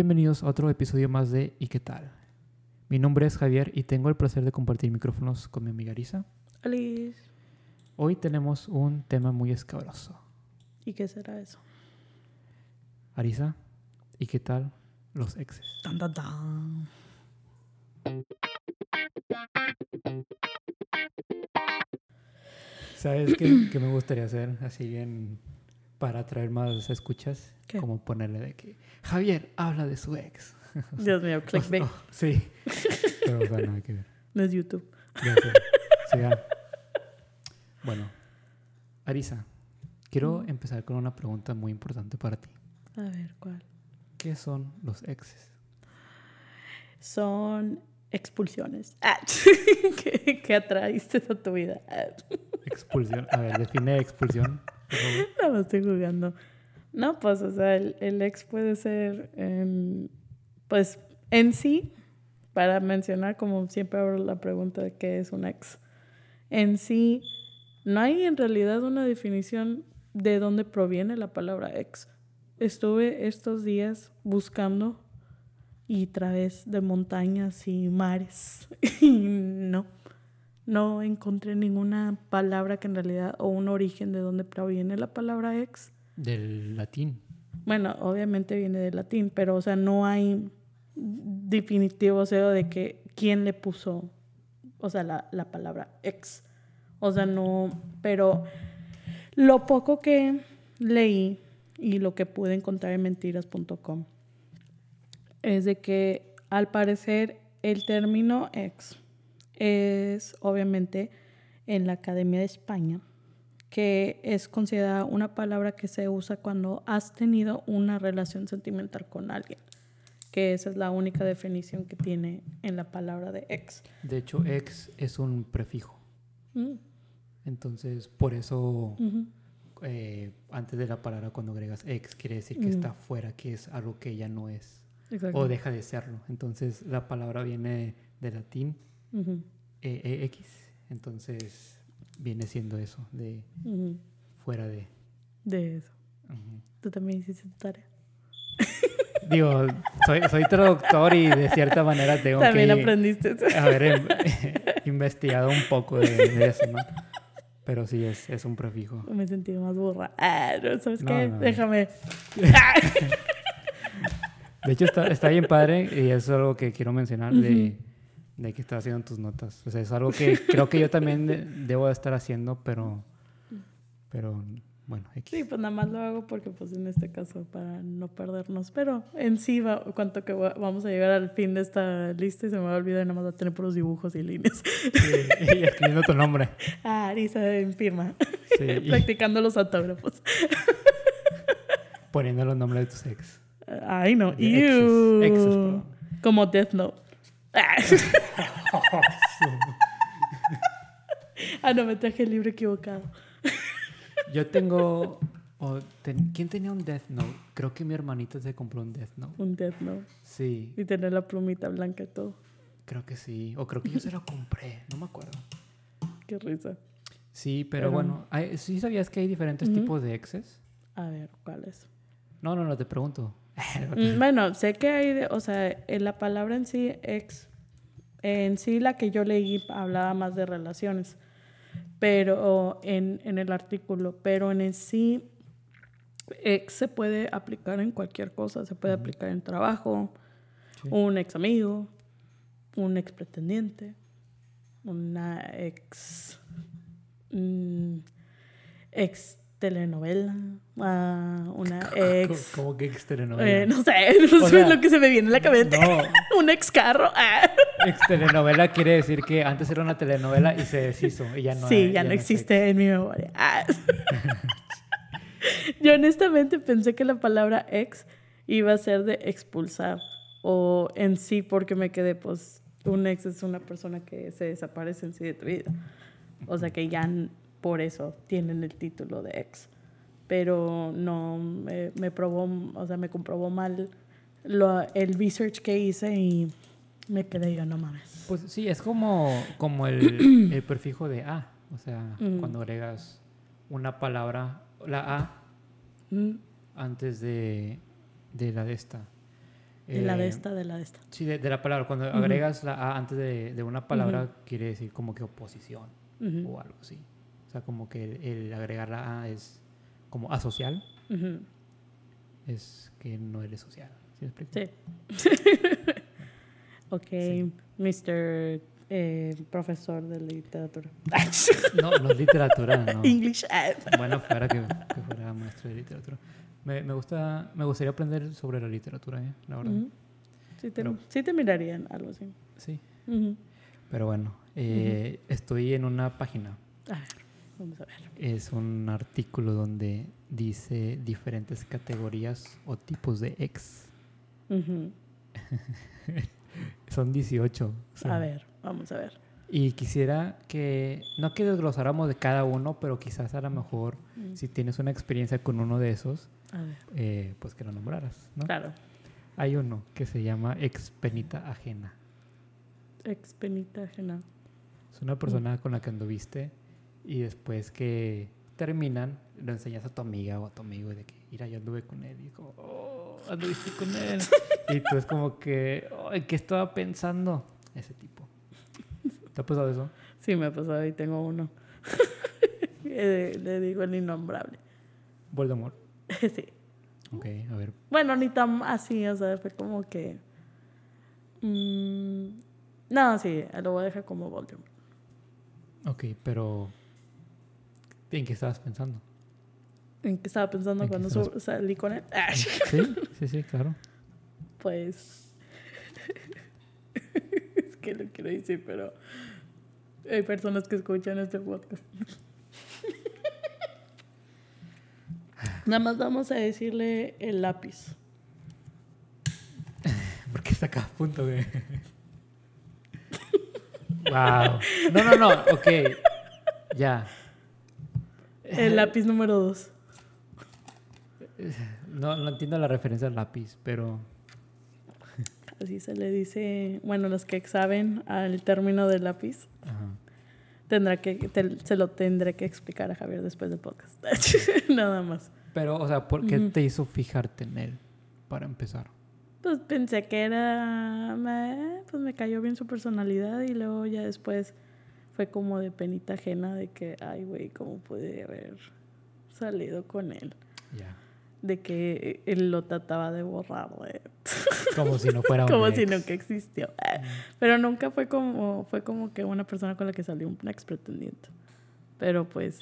Bienvenidos a otro episodio más de ¿Y qué tal? Mi nombre es Javier y tengo el placer de compartir micrófonos con mi amiga Arisa. Alice. Hoy tenemos un tema muy escabroso. ¿Y qué será eso? Arisa, ¿y qué tal los exes? Tan, tan, tan. ¿Sabes qué, qué me gustaría hacer así bien para atraer más escuchas? ¿Qué? Como ponerle de que Javier habla de su ex. Dios mío, clickbait. Oh, sí. Pero o sea, nada que ver. No es YouTube. Ya sé. Sí, ya. Bueno, Arisa, quiero empezar con una pregunta muy importante para ti. A ver, ¿cuál? ¿Qué son los exes? Son expulsiones. Ah, ¿Qué, qué atraíste a tu vida? Ah, Expulsión. A ver, define expulsión. No, me estoy jugando. No, pues, o sea, el, el ex puede ser, em, pues, en sí, para mencionar, como siempre abro la pregunta de qué es un ex. En sí, no hay en realidad una definición de dónde proviene la palabra ex. Estuve estos días buscando y través de montañas y mares y no, no encontré ninguna palabra que en realidad o un origen de dónde proviene la palabra ex. Del latín. Bueno, obviamente viene del latín, pero o sea, no hay definitivo o sea, de que quién le puso, o sea, la, la palabra ex. O sea, no, pero lo poco que leí y lo que pude encontrar en mentiras.com es de que al parecer el término ex es obviamente en la Academia de España, que es considerada una palabra que se usa cuando has tenido una relación sentimental con alguien, que esa es la única definición que tiene en la palabra de ex. De hecho, ex es un prefijo. Mm, Entonces, por eso, eh, antes de la palabra, cuando agregas ex, quiere decir que Ujú. está fuera, que es algo que ya no es. Exacto. O deja de serlo. Entonces, la palabra viene del latín e- ex. Entonces, viene siendo eso, de fuera de. De eso. Tú también hiciste tu tarea. Digo, soy, soy traductor y de cierta manera tengo También que aprendiste. haber em- investigado un poco de, de eso, ¿no? Pero sí, es, es un prefijo. Me sentí más burra. Ah, no, ¿sabes No, qué? no. Déjame. De hecho, está, está bien padre y es algo que quiero mencionar de, de que estás haciendo tus notas. O sea, es algo que creo que yo también de- debo de estar haciendo, pero, pero bueno, X. Sí, pues nada más lo hago porque pues en este caso para no perdernos. Pero en sí, va, cuanto que va- vamos a llegar al fin de esta lista y se me va a olvidar nada más va a tener puros dibujos y líneas. Sí, y escribiendo tu nombre. Ah, Arisa en firma. Sí, y Practicando los autógrafos. poniendo los nombres de tus ex. Ay, no. Exes, Ew. exes, perdón. Como Death Note. Ah. no, me traje el libro equivocado. Yo tengo... ten- ¿Quién tenía un Death Note? Creo que mi hermanita se compró un Death Note. Un Death Note. Sí, Y tener la plumita blanca y todo. creo que sí. O creo que yo se lo compré, no me acuerdo. Qué risa. Sí, pero, Pero- bueno, hay- ¿sí sabías que hay diferentes tipos de exes? A ver, ¿cuál es? No, no, no, te pregunto. Mm, Bueno, sé que hay, de- o sea, en la palabra en sí, ex, en sí la que yo leí hablaba más de relaciones, pero en, en el artículo, pero en el sí, ex se puede aplicar en cualquier cosa, se puede aplicar en trabajo, Sí. un ex amigo, un ex pretendiente, una ex, mm, ex telenovela, ah, una ex... ¿Cómo que ex telenovela? Eh, no sé, no O sé sea, lo que se me viene a la cabeza. No, Un ex carro. ah. ex telenovela quiere decir que antes era una telenovela y se deshizo y ya no sí, ya no existe en mi memoria. Ah. Yo honestamente pensé que la palabra ex iba a ser de expulsar o en sí porque me quedé, pues, un ex es una persona que se desaparece en sí de tu vida. O sea que ya por eso tienen el título de ex. Pero no, me, me probó, o sea, me comprobó mal lo, el research que hice y me quedé yo, no mames. Pues sí, es como, como el, el prefijo de A. O sea, Mm. cuando agregas una palabra, la A, Mm, antes de, de la de esta. De la de Eh, esta, de la de esta. Sí, de, de la palabra. Cuando agregas la A antes de, de una palabra, quiere decir como que oposición o algo así. O sea, como que el, el agregar la A es como asocial, ujú. es que no eres social. ¿Sí me explico? Sí. ok, Sí. Mr. eh, profesor de literatura. No, no es literatura, no. English. Bueno, fuera que, que fuera maestro de literatura. Me, me gusta, me gustaría aprender sobre la literatura, ¿eh? La verdad. Sí, te, Pero- sí te mirarían algo así. Sí. Pero bueno, eh, estoy en una página. A ver, vamos a ver. Es un artículo donde dice diferentes categorías o tipos de ex. Son 18. o sea, A ver, vamos a ver. Y quisiera que, no que desglosáramos de cada uno, pero quizás a lo mejor si tienes una experiencia con uno de esos, A ver. eh, pues que lo nombraras, ¿no? Claro. Hay uno que se llama ex penita ajena. Ex penita ajena. Es una persona con la que anduviste y después que terminan, lo enseñas a tu amiga o a tu amigo de que, mira, yo anduve con él. Y como, oh, anduviste con él. y tú es como que, "Ay, ¿qué estaba pensando? Ese tipo. ¿Te ha pasado eso? Sí, me ha pasado y tengo uno. Le digo el innombrable. Voldemort. sí. Ok, a ver. Bueno, ni tan así, o sea, fue como que. mm, no, sí, lo voy a dejar como Voldemort. Ok, pero ¿en qué estabas pensando? ¿En qué estaba pensando ¿En qué cuando estabas- salí con él? Ah, Sí, sí, sí, claro. pues. es que lo quiero decir, pero. Hay personas que escuchan este podcast. Nada más vamos a decirle el lápiz. Porque está acá a punto de. wow. No, no, no. Ok. Ya. El lápiz número dos. No, no entiendo la referencia al lápiz, pero. Así se le dice, bueno, los que saben al término del lápiz, Ajá. tendrá que, te- se lo tendré que explicar a Javier después del podcast. Nada más. Pero, o sea, ¿por qué te hizo fijarte en él? Para empezar. Pues pensé que era, me- pues me cayó bien su personalidad y luego ya después fue como de penita ajena de que, ay, güey, ¿cómo pude haber salido con él? Ya. De que él lo trataba de borrar. Como si no fuera un como ex. si nunca existió. Ah, Pero nunca fue como, fue como que una persona con la que salió un ex pretendiente. Pero pues,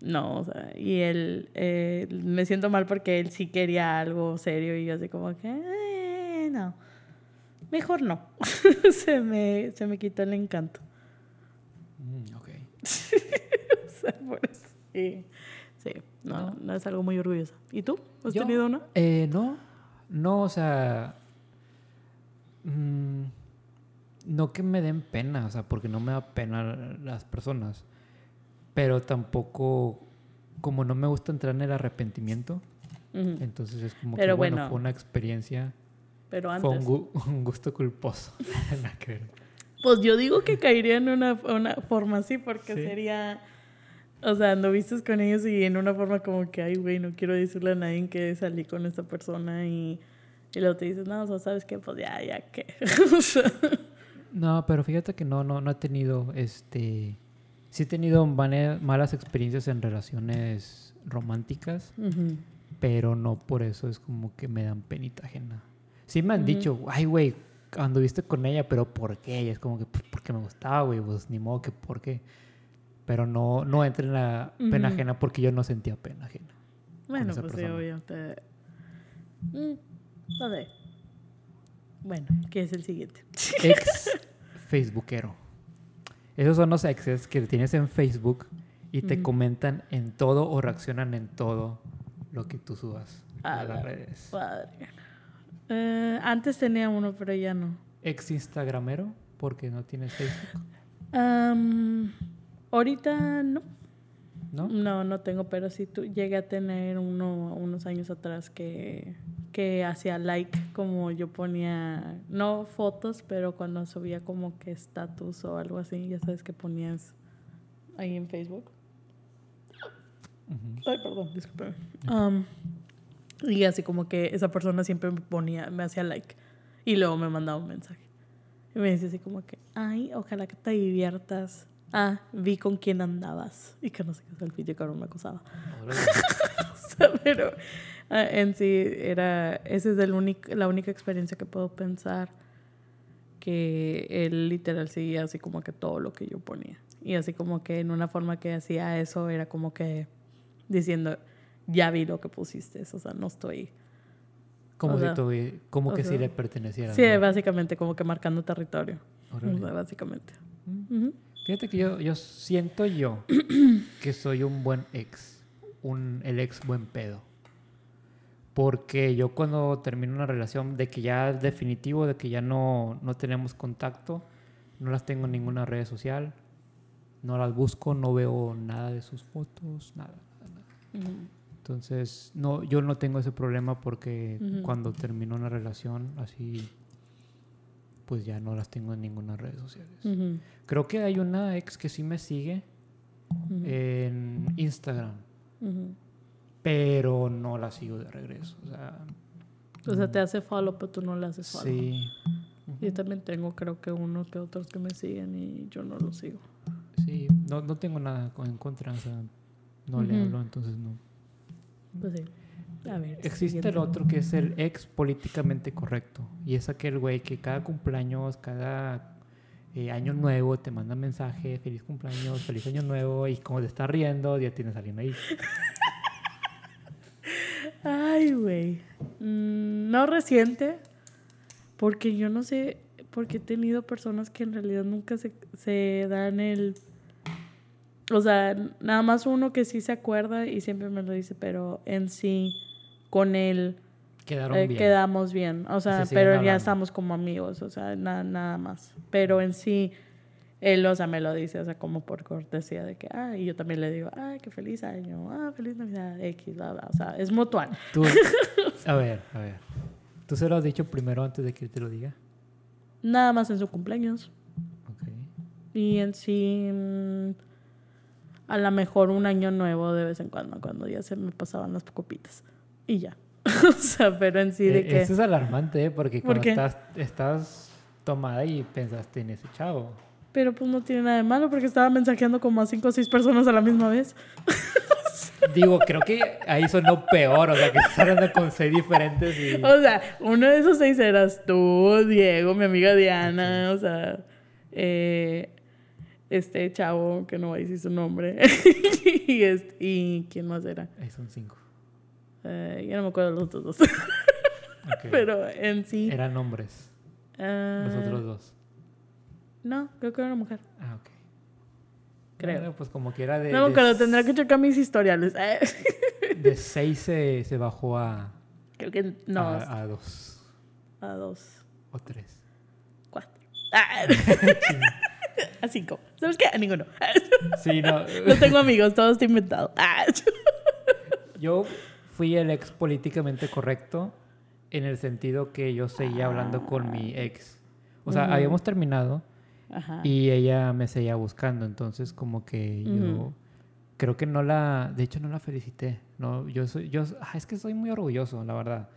no, o sea, y él, eh, me siento mal porque él sí quería algo serio y yo así como que, eh, no, mejor no. se, me, se me quitó el encanto. Ok. O sea, por eso. Sí, sí, no, no es algo muy orgulloso. ¿Y tú? ¿Has Yo- tenido uno? Eh, no, no, o sea, mm, no que me den pena, o sea, porque no me da pena las personas, pero tampoco, como no me gusta entrar en el arrepentimiento, entonces es como Pero que, bueno, bueno, fue una experiencia, Pero fue un, gu- un gusto culposo. Que. Pues yo digo que caería en una, una forma así, porque Sí. sería. O sea, anduviste con ellos y en una forma como que, ay, güey, no quiero decirle a nadie que salí con esta persona y, y luego te dices, no, o sea, ¿sabes qué? Pues ya, ya, ¿qué? No, pero fíjate que no, no, no he tenido, este, sí he tenido malas experiencias en relaciones románticas. pero no por eso es como que me dan penita ajena. Sí me han dicho, ay, güey, anduviste con ella, pero ¿por qué? Y es como que, pues, porque me gustaba, güey, pues ni modo que por qué. Pero no, no entra en la pena ajena porque yo no sentía pena ajena. Bueno, pues sí, persona. obvio. Te... Mm, no sé. Bueno, ¿qué es el siguiente? Ex Facebookero. Esos son los exes que tienes en Facebook y te comentan en todo o reaccionan en todo lo que tú subas a, A las la redes. Padre. Eh, antes tenía uno, pero ya no. Ex Instagramero porque no tienes Facebook, ahorita no. ¿no? No, no tengo, pero sí tu, llegué a tener uno unos años atrás que, que hacía like, como yo ponía, no fotos, pero cuando subía como que estatus o algo así, ya sabes que ponías ahí en Facebook. Ay, perdón, discúlpeme. Um, Y así como que esa persona siempre me ponía, me hacía like. Y luego me mandaba un mensaje. Y me decía así como que, ay, ojalá que te diviertas. Ah, vi con quién andabas. Y que no sé qué es el sitio que me acusaba. o sea, pero ah, en sí era, esa es el único, la única experiencia que puedo pensar que él literal seguía así como que todo lo que yo ponía. Y así como que en una forma que hacía eso era como que diciendo, ya vi lo que pusiste, o sea, no estoy... Como, o si sea, tuvi- como o que si sea, le perteneciera. Sí, ¿no? básicamente como que marcando territorio. Órale. O sea, básicamente. Mm. Fíjate que yo, yo siento yo que soy un buen ex, un, el ex buen pedo. Porque yo cuando termino una relación de que ya es definitivo, de que ya no, no tenemos contacto, no las tengo en ninguna red social, no las busco, no veo nada de sus fotos, nada. Ujú. Entonces, no, yo no tengo ese problema porque cuando termino una relación así, pues ya no las tengo en ninguna red social. Creo que hay una ex que sí me sigue en Instagram, pero no la sigo de regreso. O sea, O sea, te hace follow, pero tú no le haces follow. sí, Yo también tengo, creo que unos que otros que me siguen y yo no los sigo. sí, no, no tengo nada en contra, o sea, no le hablo, entonces no. Pues sí. A ver. Existe siguiente. el otro que es el ex políticamente correcto. Y es aquel güey que cada cumpleaños, cada eh, año nuevo te manda mensaje, feliz cumpleaños, feliz año nuevo, y como te está riendo, ya tienes a alguien ahí. Ay, güey. Mm, no reciente, porque yo no sé, porque he tenido personas que en realidad nunca se, se dan el... O sea, nada más uno que sí se acuerda y siempre me lo dice, pero en sí, con él Quedaron eh, bien. quedamos bien. O sea, Se pero ya estamos como amigos, o sea, na- nada más. Pero en sí, él, o sea, me lo dice, o sea, como por cortesía de que, ah, y yo también le digo, ah, qué feliz año, ah, feliz Navidad, X, bla, bla. O sea, es mutual. Tú- a ver, a ver. ¿Tú se lo has dicho primero antes de que te lo diga? Nada más en su cumpleaños. Ok. Y en sí, mm, a lo mejor un año nuevo de vez en cuando, cuando ya se me pasaban las copitas. Y ya. o sea, pero en sí de Eh, que... Eso es alarmante, ¿eh? Porque ¿Por cuando estás, estás tomada y pensaste en ese chavo. Pero pues no tiene nada de malo porque estaba mensajeando como a cinco o seis personas a la misma vez. Digo, creo que ahí sonó peor, o sea, que estás hablando con seis diferentes y... O sea, uno de esos seis eras tú, Diego, mi amiga Diana, o sea, eh, este chavo, que no voy a decir su nombre, y, este, y quién más era. Ahí son cinco. Eh, ya no me acuerdo de los otros dos, pero en sí... Eran hombres, ah, los otros dos. No, creo que era una mujer. Ah, ok. Creo. Bueno, pues como que era de... no acuerdo, tendrá que checar mis historiales. De seis se, se bajó a, creo que no, a, a dos a dos, o tres. cuatro. Ah, a cinco. ¿Sabes qué? A ninguno. Sí, no. No tengo amigos, todo está inventado. Yo fui el ex políticamente correcto en el sentido que yo seguía hablando con mi ex. O sea, habíamos terminado Ajá. y ella me seguía buscando. Entonces, como que yo creo que no la, de hecho, no la felicité. No, yo soy, yo, ah, es que soy muy orgulloso, la verdad.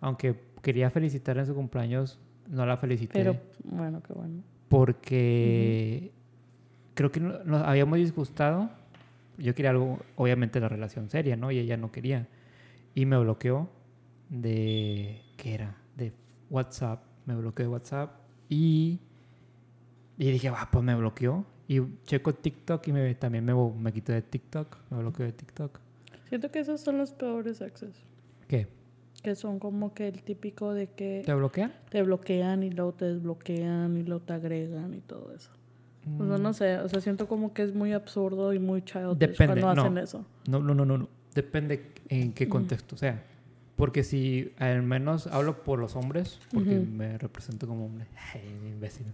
Aunque quería felicitar en su cumpleaños, no la felicité. Pero bueno, qué bueno. Porque creo que no- nos habíamos disgustado. Yo quería algo, obviamente, la relación seria, ¿no? Y ella no quería. Y me bloqueó de. ¿Qué era? De WhatsApp. Me bloqueó de WhatsApp. Y. Y dije, ah, pues me bloqueó. Y checo TikTok y me, también me, me quitó de TikTok. Me bloqueó de TikTok. Siento que esos son los peores exes. ¿Qué? Que son como que el típico de que ¿Te bloquean? te bloquean y luego te desbloquean y luego te agregan y todo eso. O sea, Mm. no sé, o sea, siento como que es muy absurdo y muy childish Depende, cuando hacen no. eso. No, no, no, no, no. Depende en qué contexto sea. Porque si al menos hablo por los hombres, porque me represento como hombre. Ay, imbécil.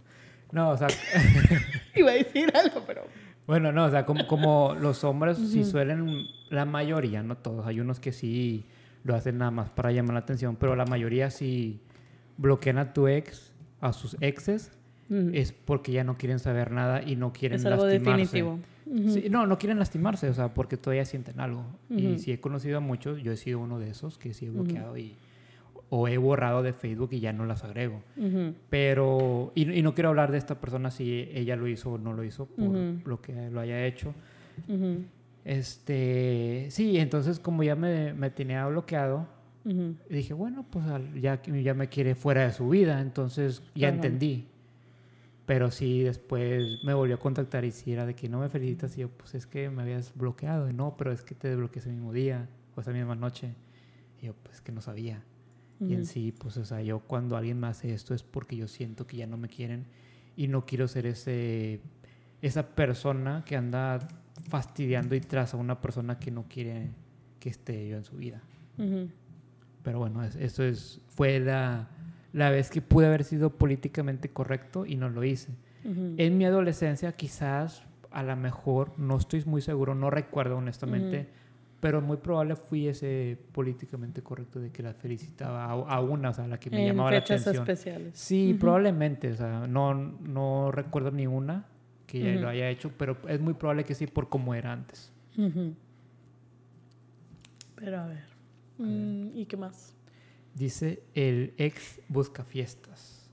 No, o sea, Iba a decir algo, pero... bueno, no, o sea, como, como los hombres sí Ujú. suelen, la mayoría, no todos, hay unos que sí lo hacen nada más para llamar la atención, pero la mayoría sí bloquean a tu ex, a sus exes, Mm, es porque ya no quieren saber nada y no quieren es algo lastimarse. definitivo. Sí, no, no quieren lastimarse, o sea, porque todavía sienten algo. Y si he conocido a muchos, yo he sido uno de esos que sí he bloqueado y o he borrado de Facebook y ya no las agrego. Pero, y, no quiero hablar de esta persona si ella lo hizo o no lo hizo por lo que lo haya hecho. Este, sí, entonces como ya me, me tenía bloqueado, dije, bueno, pues ya, ya me quiere fuera de su vida, entonces ya entendí. Pero sí, después me volvió a contactar y si era de que no me felicitas. Y yo, pues es que me habías bloqueado. Y no, pero es que te desbloqueé ese mismo día o esa misma noche. Y yo, pues que no sabía. Y en sí, pues, o sea, yo cuando alguien me hace esto es porque yo siento que ya no me quieren y no quiero ser ese, esa persona que anda fastidiando y tras a una persona que no quiere que esté yo en su vida. Pero bueno, eso es, fue la, la vez que pude haber sido políticamente correcto y no lo hice. En mi adolescencia quizás, a lo mejor, no estoy muy seguro, no recuerdo honestamente, pero muy probable fui ese políticamente correcto de que la felicitaba a, una, o sea, a la que me llamaba la atención. especiales. Sí, probablemente, o sea, no, no recuerdo ni una que ya lo haya hecho, pero es muy probable que sí por cómo era antes. Pero a ver, mm, ¿y qué más? Dice el ex busca fiestas.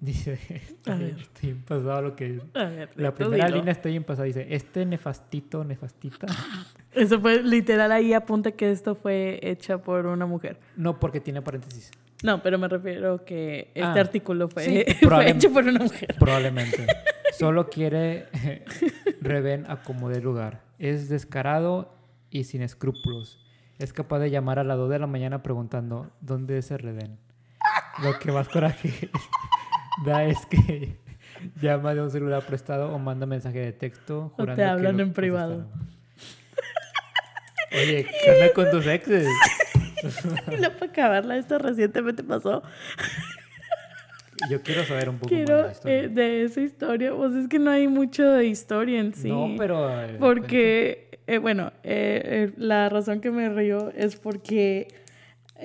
Dice, está, bien, pasado lo que... A ver, la primera línea está bien pasada. Dice, este nefastito, nefastita. Eso fue literal ahí apunta que esto fue hecha por una mujer. No, porque tiene paréntesis. No, pero me refiero que este ah, artículo fue, hecho por una mujer. Probablemente. Solo quiere Reven a como de lugar. Es descarado y sin escrúpulos es capaz de llamar a las 2 de la mañana preguntando ¿dónde es el Reden? Lo que más coraje da es que llama de un celular prestado o manda mensaje de texto o te hablan en privado. Oye, ¿qué onda con tus exes? no para acabarla, esto recientemente pasó. Yo quiero saber un poco más de, historia. Eh, de esa historia. Pues es que no hay mucho de historia en sí. No, pero... Eh, porque eh, bueno, eh, la razón que me río es porque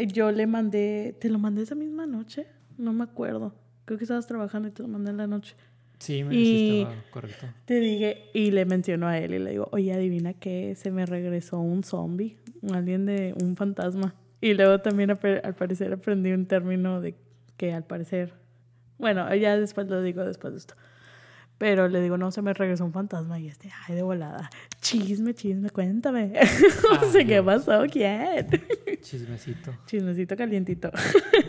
yo le mandé, ¿te lo mandé esa misma noche? No me acuerdo. Creo que estabas trabajando y te lo mandé en la noche. Sí, me y correcto. Te dije, y le menciono a él y le digo, oye, adivina que se me regresó un zombie, alguien de un fantasma. Y luego también al parecer aprendí un término de que al parecer, bueno, ya después lo digo después de esto. Pero le digo, no, se me regresó un fantasma y este, ay, de volada. Chisme, chisme, cuéntame. no sé qué pasó, ¿quién? Chismecito. Chismecito calientito.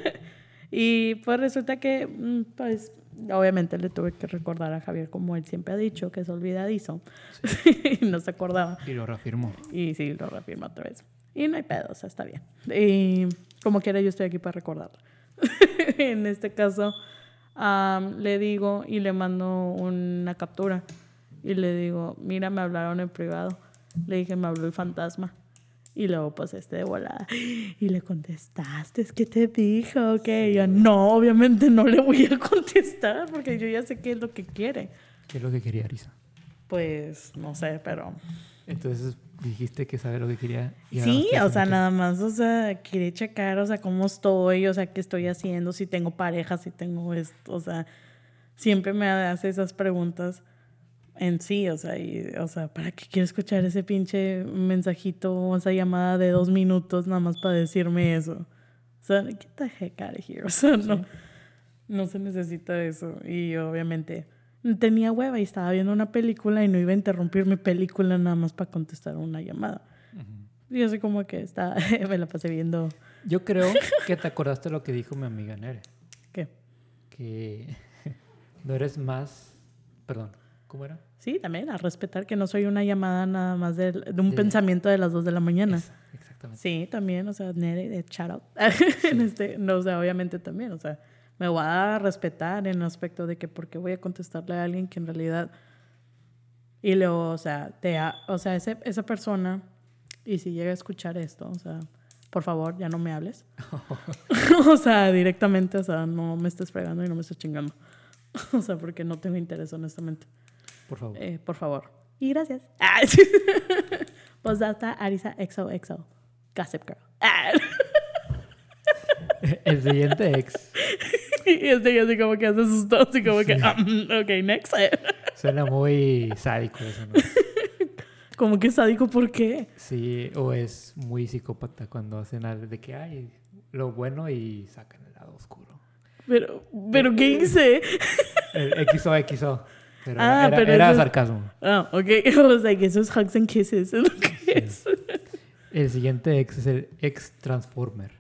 y pues resulta que, mm, pues, obviamente le tuve que recordar a Javier, como él siempre ha dicho, que es olvidadizo. y no se acordaba. Y lo reafirmó. Y sí, lo reafirmó otra vez. Y no hay pedo, o sea, está bien. Y como quiera, yo estoy aquí para recordar. en este caso le digo y le mando una captura. Y le digo, mira, me hablaron en privado. Le dije, me habló el fantasma. Y luego, pues, este de volada. Y le contestaste, ¿qué te dijo? Que yo, no, obviamente no le voy a contestar porque yo ya sé qué es lo que quiere. ¿Qué es lo que quería, Arisa? Pues, no sé, pero... Entonces, dijiste que sabe lo que quería. sí, o sea, nada más, o sea, quiere checar, o sea, cómo estoy, o sea, qué estoy haciendo, si tengo pareja, si tengo esto, o sea, siempre me hace esas preguntas en sí, o sea, y, o sea, ¿para qué quiero escuchar ese pinche mensajito o esa llamada de dos minutos nada más para decirme eso? O sea, get the heck out of here, o sea, no, no se necesita eso, y obviamente tenía hueva y estaba viendo una película y no iba a interrumpir mi película nada más para contestar una llamada. Y así como que está, me la pasé viendo. Yo creo que te acordaste lo que dijo mi amiga Nere. ¿Qué? Que no eres más, perdón, ¿cómo era? Sí, también, a respetar que no soy una llamada nada más de, un pensamiento de las dos de la mañana. exactamente. Sí, también, o sea, Nere, de shout out. en este, no, o sea, obviamente también, o sea, me voy a respetar en el aspecto de que porque voy a contestarle a alguien que en realidad y luego, o sea, te o sea, ese, esa persona y si llega a escuchar esto, o sea, por favor, ya no me hables. o sea, directamente, o sea, no me estés fregando y no me estés chingando. o sea, porque no tengo interés, honestamente. Por favor. Eh, por favor. Y gracias. pues hasta Arisa XOXO. Gossip Girl. El siguiente ex. y este así como que hace sus dos y como que, um, ok, next. Suena muy sádico eso, ¿no? Como que sádico, ¿por qué? Sí, o es muy psicópata cuando hacen algo de que hay lo bueno y sacan el lado oscuro. Pero, pero ¿qué hice? El XO, XO. Pero Ah, era, pero era eso sarcasmo. Ah, ok. I was like, esos hugs and kisses es lo que es. El siguiente ex es el ex Transformer.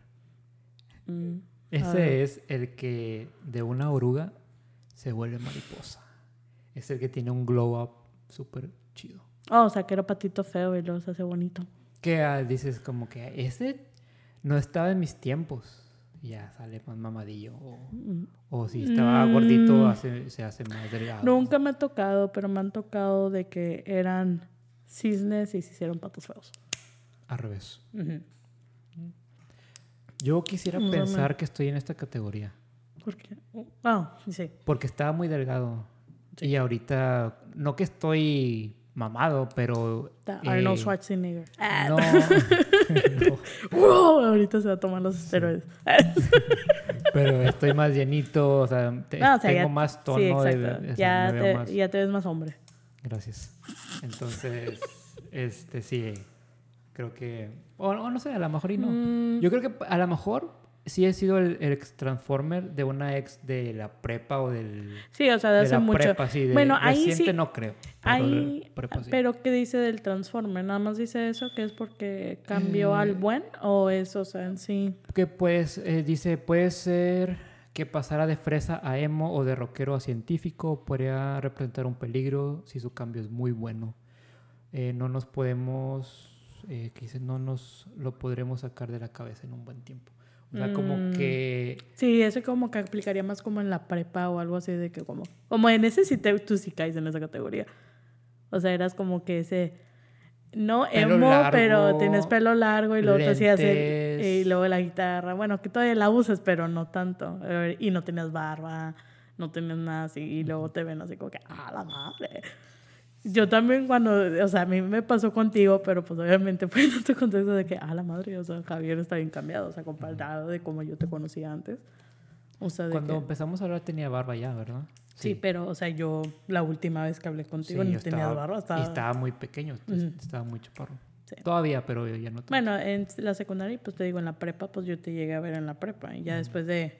Mm. Ese es el que de una oruga se vuelve mariposa. Es el que tiene un glow up súper chido. Oh, o sea, que era patito feo y se hace bonito. Que ah, dices como que ese no estaba en mis tiempos. Ya sale más mamadillo. O, o si estaba Mm. gordito hace- se hace más delgado. Nunca me ha tocado, pero me han tocado de que eran cisnes y se hicieron patos feos. Al revés. Ujú. Yo quisiera No, pensar no. que estoy en esta categoría. ¿Por qué? Ah, sí. Porque estaba muy delgado. Y ahorita, no que estoy mamado, pero... Está eh, Arnold Schwarzenegger. Ah, No, no, wow, ahorita se va a tomar los esteroides. pero estoy más llenito, o sea, te- No, o sea, tengo ya- más tono sí, de... exacto. o sea, ya, te, más- ya te ves más hombre. Gracias. Entonces, este sí, creo que... O, o no sé, a lo mejor y no. Mm, Yo creo que a lo mejor sí he sido el, el ex Transformer de una ex de la prepa o del... sí, o sea, de De hace la mucho. prepa, sí. De Bueno, ahí reciente sí- no creo. Pero Ahí, de prepa sí. pero ¿qué dice del Transformer? ¿Nada más dice eso? ¿Que es porque cambió Eh, al buen? ¿O eso, o sea, en sí? Que pues, eh, dice, puede ser que pasara de fresa a emo o de rockero a científico, podría representar un peligro si su cambio es muy bueno. Eh, no nos podemos, eh, que dice, no nos lo podremos sacar de la cabeza en un buen tiempo. O sea, como Mm. que... Sí, eso como que aplicaría más como en la prepa o algo así de que como... Como en ese sí te, tú sí caes en esa categoría. O sea, eras como que ese... No Pelo emo, largo, pero tienes pelo largo y luego te hacías el- lentes. Y luego la guitarra. Bueno, que todavía la usas, pero no tanto. Y no tenías barba, no tenías nada así. Y luego te ven así como que, ¡ah, la madre! Yo también cuando, o sea, a mí me pasó contigo, pero pues obviamente fue en otro contexto de que, ah, la madre, o sea, Javier está bien cambiado, o sea, comparado de como yo te conocía antes. O sea, de Cuando que- empezamos a hablar tenía barba ya, ¿verdad? sí. pero, o sea, yo la última vez que hablé contigo Sí, no yo tenías estaba- barba, Y estaba... muy pequeño, Ujú. estaba muy chaparro. Sí. Todavía, pero ya no tanto. Bueno, en la secundaria, pues te digo, en la prepa, pues yo te llegué a ver en la prepa. Y ya después de,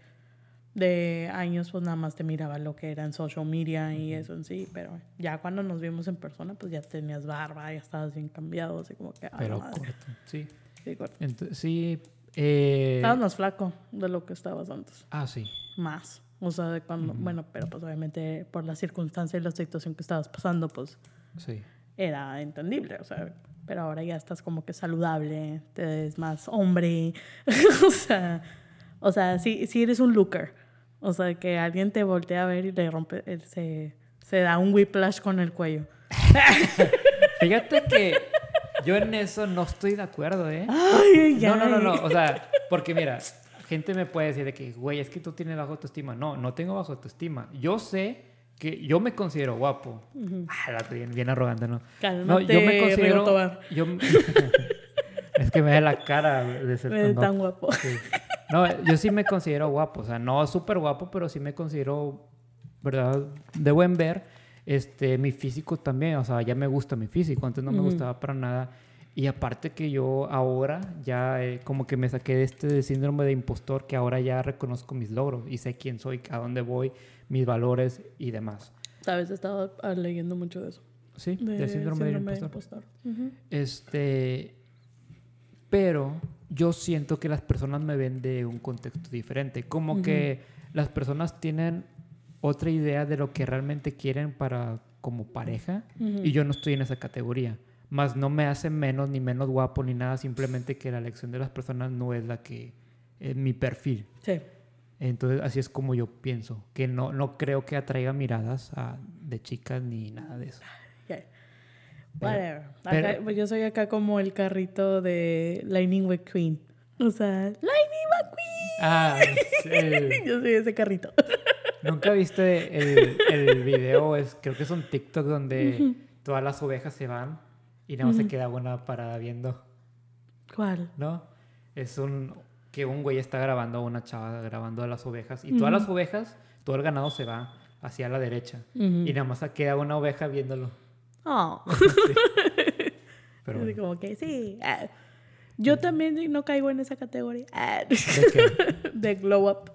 de años, pues nada más te miraba lo que era en social media y eso en sí. Pero ya cuando nos vimos en persona, pues ya tenías barba, ya estabas bien cambiado, así como que... pero madre. corto, sí. Sí, corto. Entonces, sí. eh, Estabas más flaco de lo que estabas antes. Ah, sí. Más. O sea, de cuando... Bueno, pero pues obviamente por la circunstancia y la situación que estabas pasando, pues Sí. era entendible, o sea, pero ahora ya estás como que saludable, te ves más hombre, o sea, o sea, sí, sí eres un looker, o sea, que alguien te voltea a ver y le rompe, eh, se, se da un whiplash con el cuello. Fíjate que yo en eso no estoy de acuerdo, ¿eh? Ay, No, no, no, no. O sea, porque mira, gente me puede decir de que, güey, es que tú tienes bajo autoestima. No, no tengo bajo autoestima. Yo sé que yo me considero guapo. Ah, bien, bien arrogante, ¿no? Cálmate, no, yo me considero. Yo, es que me da la cara de ser tan tan guapo. guapo. Sí. No, yo sí me considero guapo. O sea, no súper guapo, pero sí me considero, ¿verdad? De buen ver. Este, mi físico también. O sea, ya me gusta mi físico. Antes no me gustaba para nada. Y aparte que yo ahora ya eh, como que me saqué de este síndrome de impostor que ahora ya reconozco mis logros y sé quién soy, a dónde voy, mis valores y demás. Sabes, he estado leyendo mucho de eso. Sí, De síndrome, del impostor. impostor. Ujú. Este, pero yo siento que las personas me ven de un contexto diferente, como que las personas tienen otra idea de lo que realmente quieren para como pareja y yo no estoy en esa categoría. Más no me hace menos ni menos guapo ni nada, simplemente que la elección de las personas no es la que es mi perfil. Sí. Entonces así es como yo pienso, que no, no creo que atraiga miradas a- de chicas ni nada de eso. Whatever. pero- Acá- pues yo soy acá como el carrito de Lightning McQueen. O sea, Lightning McQueen. Ah, sí. Yo soy ese carrito. ¿Nunca viste el, el video? Es, creo que es un TikTok donde todas las ovejas se van y nada más se Ujú. queda una parada viendo, ¿Cuál? ¿no? Es un que un güey está grabando a una chava grabando a las ovejas y todas Ujú. las ovejas, todo el ganado se va hacia la derecha. Y nada más queda una oveja viéndolo. Oh. Sí. Pero bueno, como que sí. ah. Yo también no caigo en esa categoría. Ah. ¿de glow up.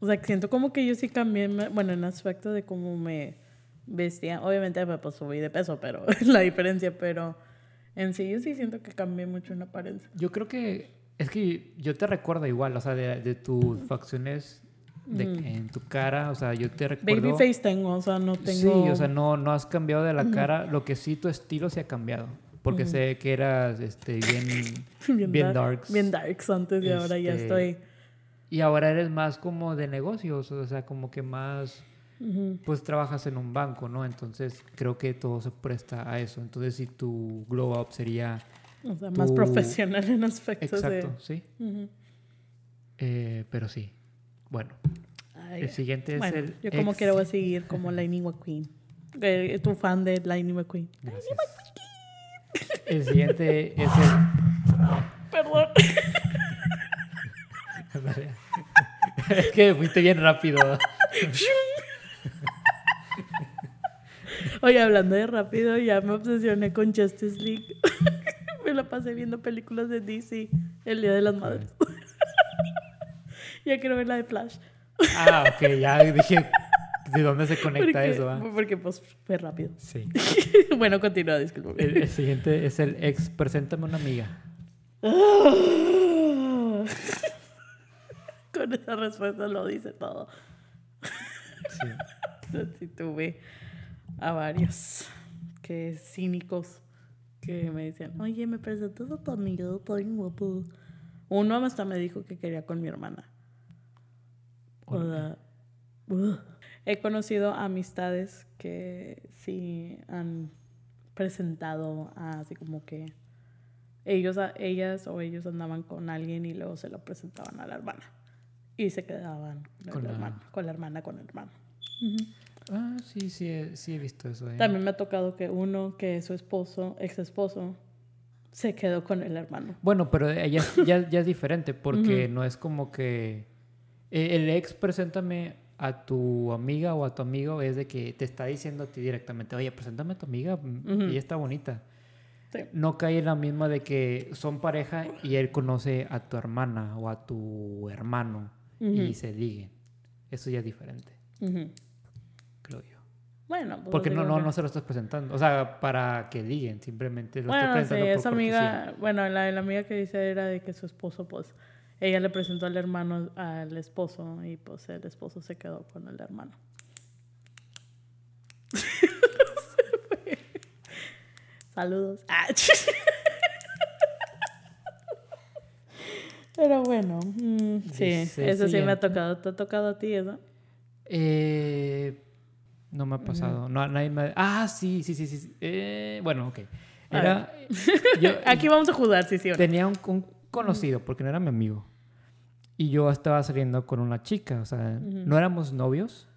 O sea, que siento como que yo sí cambié, bueno, en aspecto de cómo me vestía. Obviamente, me pues, subí de peso, pero la diferencia, pero en sí yo sí siento que cambié mucho en apariencia. Yo creo que es que yo te recuerdo igual, o sea, de, de tus facciones de, en tu cara, o sea, yo te recuerdo... Baby face tengo, o sea, no tengo... Sí, o sea, no, no has cambiado de la cara, lo que sí tu estilo se ha cambiado, porque sé que eras este, bien, bien, dar- darks. Bien darks antes y ahora ya Este, estoy... Y ahora eres más como de negocios, o sea, como que más, pues trabajas en un banco, ¿no? Entonces creo que todo se presta a eso. Entonces si tu glow up sería... O sea, más tu- profesional en aspectos Exacto, de... sí. Eh, pero sí. Bueno, Ay, el siguiente es bueno, el... yo como ex- quiero voy a seguir como Lightning McQueen. Eh, tu fan de Lightning McQueen. Gracias. El siguiente es el... Perdón. es que fuiste bien rápido. Oye, hablando de rápido, ya me obsesioné con Justice League. me la pasé viendo películas de DC el Día de las Madres. Ya quiero ver la de Flash. Ah, ok, ya dije de dónde se conecta Porque, eso. ah? porque pues fue rápido. Sí. bueno, continúa, disculpe. El, el siguiente es el ex, preséntame una amiga. con esa respuesta lo dice todo. Sí. Sí tuve a varios que cínicos que me decían, oye, me presentas a tu amigo, bien guapo. Uno hasta me dijo que quería con mi hermana. O he conocido amistades que sí han presentado a así como que ellos, ellas o ellos andaban con alguien y luego se lo presentaban a la hermana. Y se quedaban con, la, la- hermana, con la hermana, con el hermano. Ah, sí, sí, he- sí he visto eso. eh. También me ha tocado que uno, que es su esposo, ex esposo, se quedó con el hermano. Bueno, pero ya, ya, ya es diferente porque no es como que eh, el ex preséntame a tu amiga o a tu amigo es de que te está diciendo a ti directamente, oye, preséntame a tu amiga, mm, Ujú. ella está bonita. Sí. No cae en la misma de que son pareja y él conoce a tu hermana o a tu hermano y Ujú. se liguen. Eso ya es diferente, Ujú. creo yo. Bueno, pues Porque no, no, no se lo estás presentando. O sea, para que liguen, simplemente lo Bueno, estás sí, presentando por esa cortesía. amiga, bueno, la, la amiga que dice era de que su esposo, pues, ella le presentó al hermano al esposo y pues el esposo se quedó con el hermano. Saludos. Ah, Pero bueno, mm, sí, Dice eso sí me ha tocado. ¿Te ha tocado a ti eso? Eh, no me ha pasado. No, nadie me... Ah, sí, sí, sí, sí. Eh, bueno, ok. A Era... yo Aquí vamos a jugar, sí, sí. tenía un, un conocido, porque no era mi amigo. Y yo estaba saliendo con una chica. O sea, no éramos novios,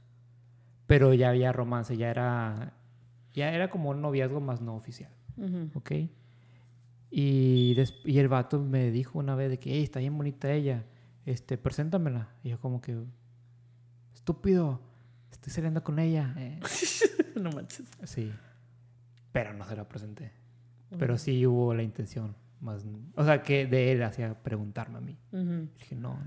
pero ya había romance. Ya era... Ya era como un noviazgo más no oficial. Ujú. ¿ok? Y, y el vato me dijo una vez de que, "Ey, está bien bonita ella, este, preséntamela. Y yo como que, estúpido, estoy saliendo con ella. Eh, no manches. sí, pero no se la presenté. Pero sí hubo la intención, más, o sea, que de él hacia preguntarme a mí. Ujú. Dije, no,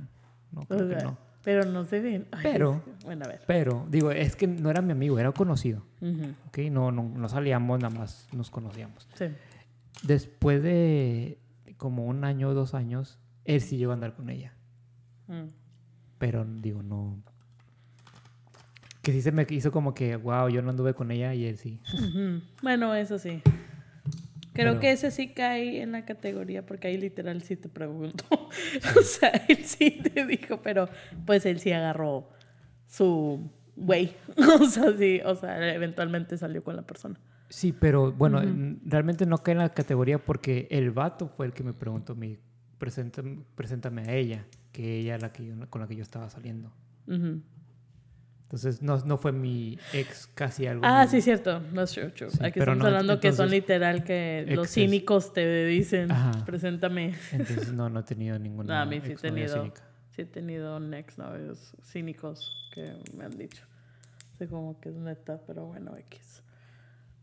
no, O creo que no. Pero no sé bien. Ay, Pero- es que- Bueno, a ver. Pero, digo, es que no era mi amigo, era conocido, Ujú. ¿ok? No, no, no salíamos, nada más nos conocíamos. Sí. Después de como un año o dos años, él sí llegó a andar con ella. Mm. Pero digo, no. Que sí se me hizo como que, wow, yo no anduve con ella y él sí. Bueno, eso sí. Creo Pero- que ese sí cae en la categoría porque ahí literal sí te pregunto. o sea, él sí te dijo, pero pues él sí agarró su güey. o sea, sí, o sea, eventualmente salió con la persona. Sí, pero bueno, n- realmente no cae en la categoría porque el vato fue el que me preguntó, mi, preséntame, preséntame a ella, que ella es la que yo- con la que yo estaba saliendo. Ujú. Entonces, no, no fue mi ex casi algo. Ah, sí, cierto. No es true, true. Sí, Aquí estamos no, hablando que son literal que los cínicos te dicen, Ajá. preséntame. Entonces, no, no he tenido ninguna. No, a mí sí he tenido, cínica. sí he tenido ex novios cínicos que me han dicho. sé cómo que es neta, pero bueno, X.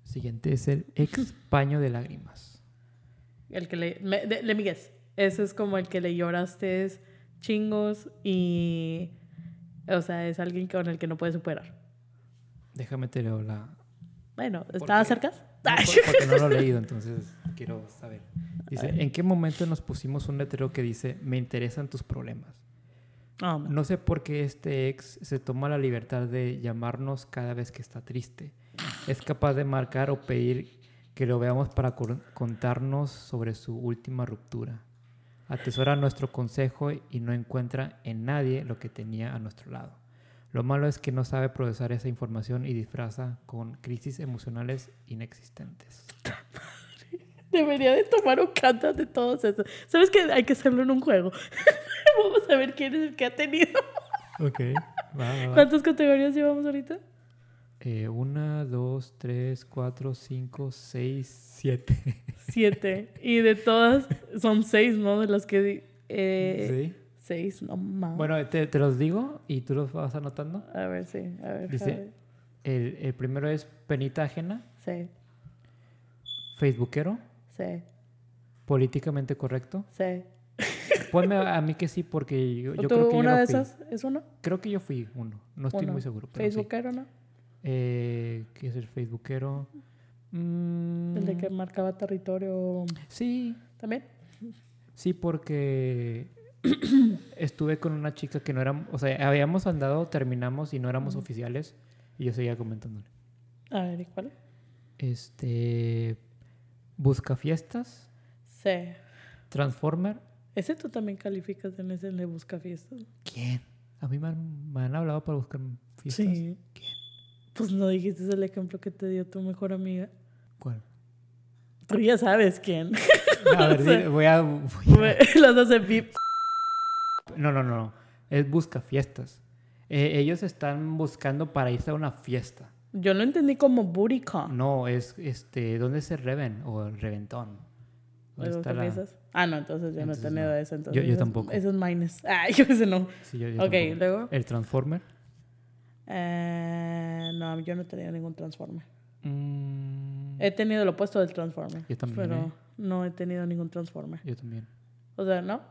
Siguiente es el ex paño de lágrimas. El que le... Me, de, le migues. Ese es como el que le lloraste chingos y... O sea, es alguien con el que no puedes superar. Déjame te leo la... Bueno, ¿estaba cerca? No, porque no lo he leído, entonces quiero saber. Dice, ¿en qué momento nos pusimos un letrero que dice, me interesan tus problemas? Oh, No sé por qué este ex se toma la libertad de llamarnos cada vez que está triste. Es capaz de marcar o pedir que lo veamos para contarnos sobre su última ruptura. Atesora nuestro consejo y no encuentra en nadie lo que tenía a nuestro lado. Lo malo es que no sabe procesar esa información y disfraza con crisis emocionales inexistentes. Debería de tomar un canto de todos esos. ¿Sabes que hay que hacerlo en un juego? Vamos a ver quién es el que ha tenido. Ok. Va, va, va. ¿Cuántas categorías llevamos ahorita? Eh, una, dos, tres, cuatro, cinco, seis, siete. Siete. Y de todas son seis, ¿no? De las que... di- Eh, sí. Seis, no más. Bueno, te, te los digo y tú los vas anotando. A ver, sí. A ver. Dice- a ver. El, el primero es penita ajena, Sí, facebookero, sí, políticamente correcto. sí. Ponme a, a mí que sí, porque yo, yo ¿Tú creo que yo una no de fui. esas es uno? Creo que yo fui uno. No estoy Uno. muy seguro. Pero sí. ¿Facebookero, no? Eh, ¿Qué es el facebookero? Mm, El de que marcaba territorio Sí, también. Sí, porque estuve con una chica que no era, o sea, habíamos andado, terminamos y no éramos oficiales y yo seguía comentándole. A ver, ¿y cuál? Este, busca fiestas, Sí. Transformer. Ese tú también calificas en ese de busca fiestas. ¿Quién? A mí me han, me han hablado para buscar fiestas. Sí. Pues no dijiste el ejemplo que te dio tu mejor amiga. ¿Cuál? Tú ya sabes quién. A ver, voy a, voy a- Los hace pip. No, no, no, no. Es busca fiestas. Eh, ellos están buscando para irse a una fiesta. Yo lo entendí como booty call. No, es este, ¿dónde es el Reven o el Reventón? ¿Dónde ¿Busca está la-? Ah, no, entonces yo Entonces no he tenido no. eso. Entonces Yo- yo tampoco. Eso es minus. Ah, yo ese no. Sí, yo- yo Ok, tampoco. luego. El Transformer. Eh, no, yo no he tenido ningún Transformer. Mm, He tenido lo opuesto del Transformer. Yo también, Pero ¿eh? no he tenido ningún Transformer. yo también. O sea, ¿no?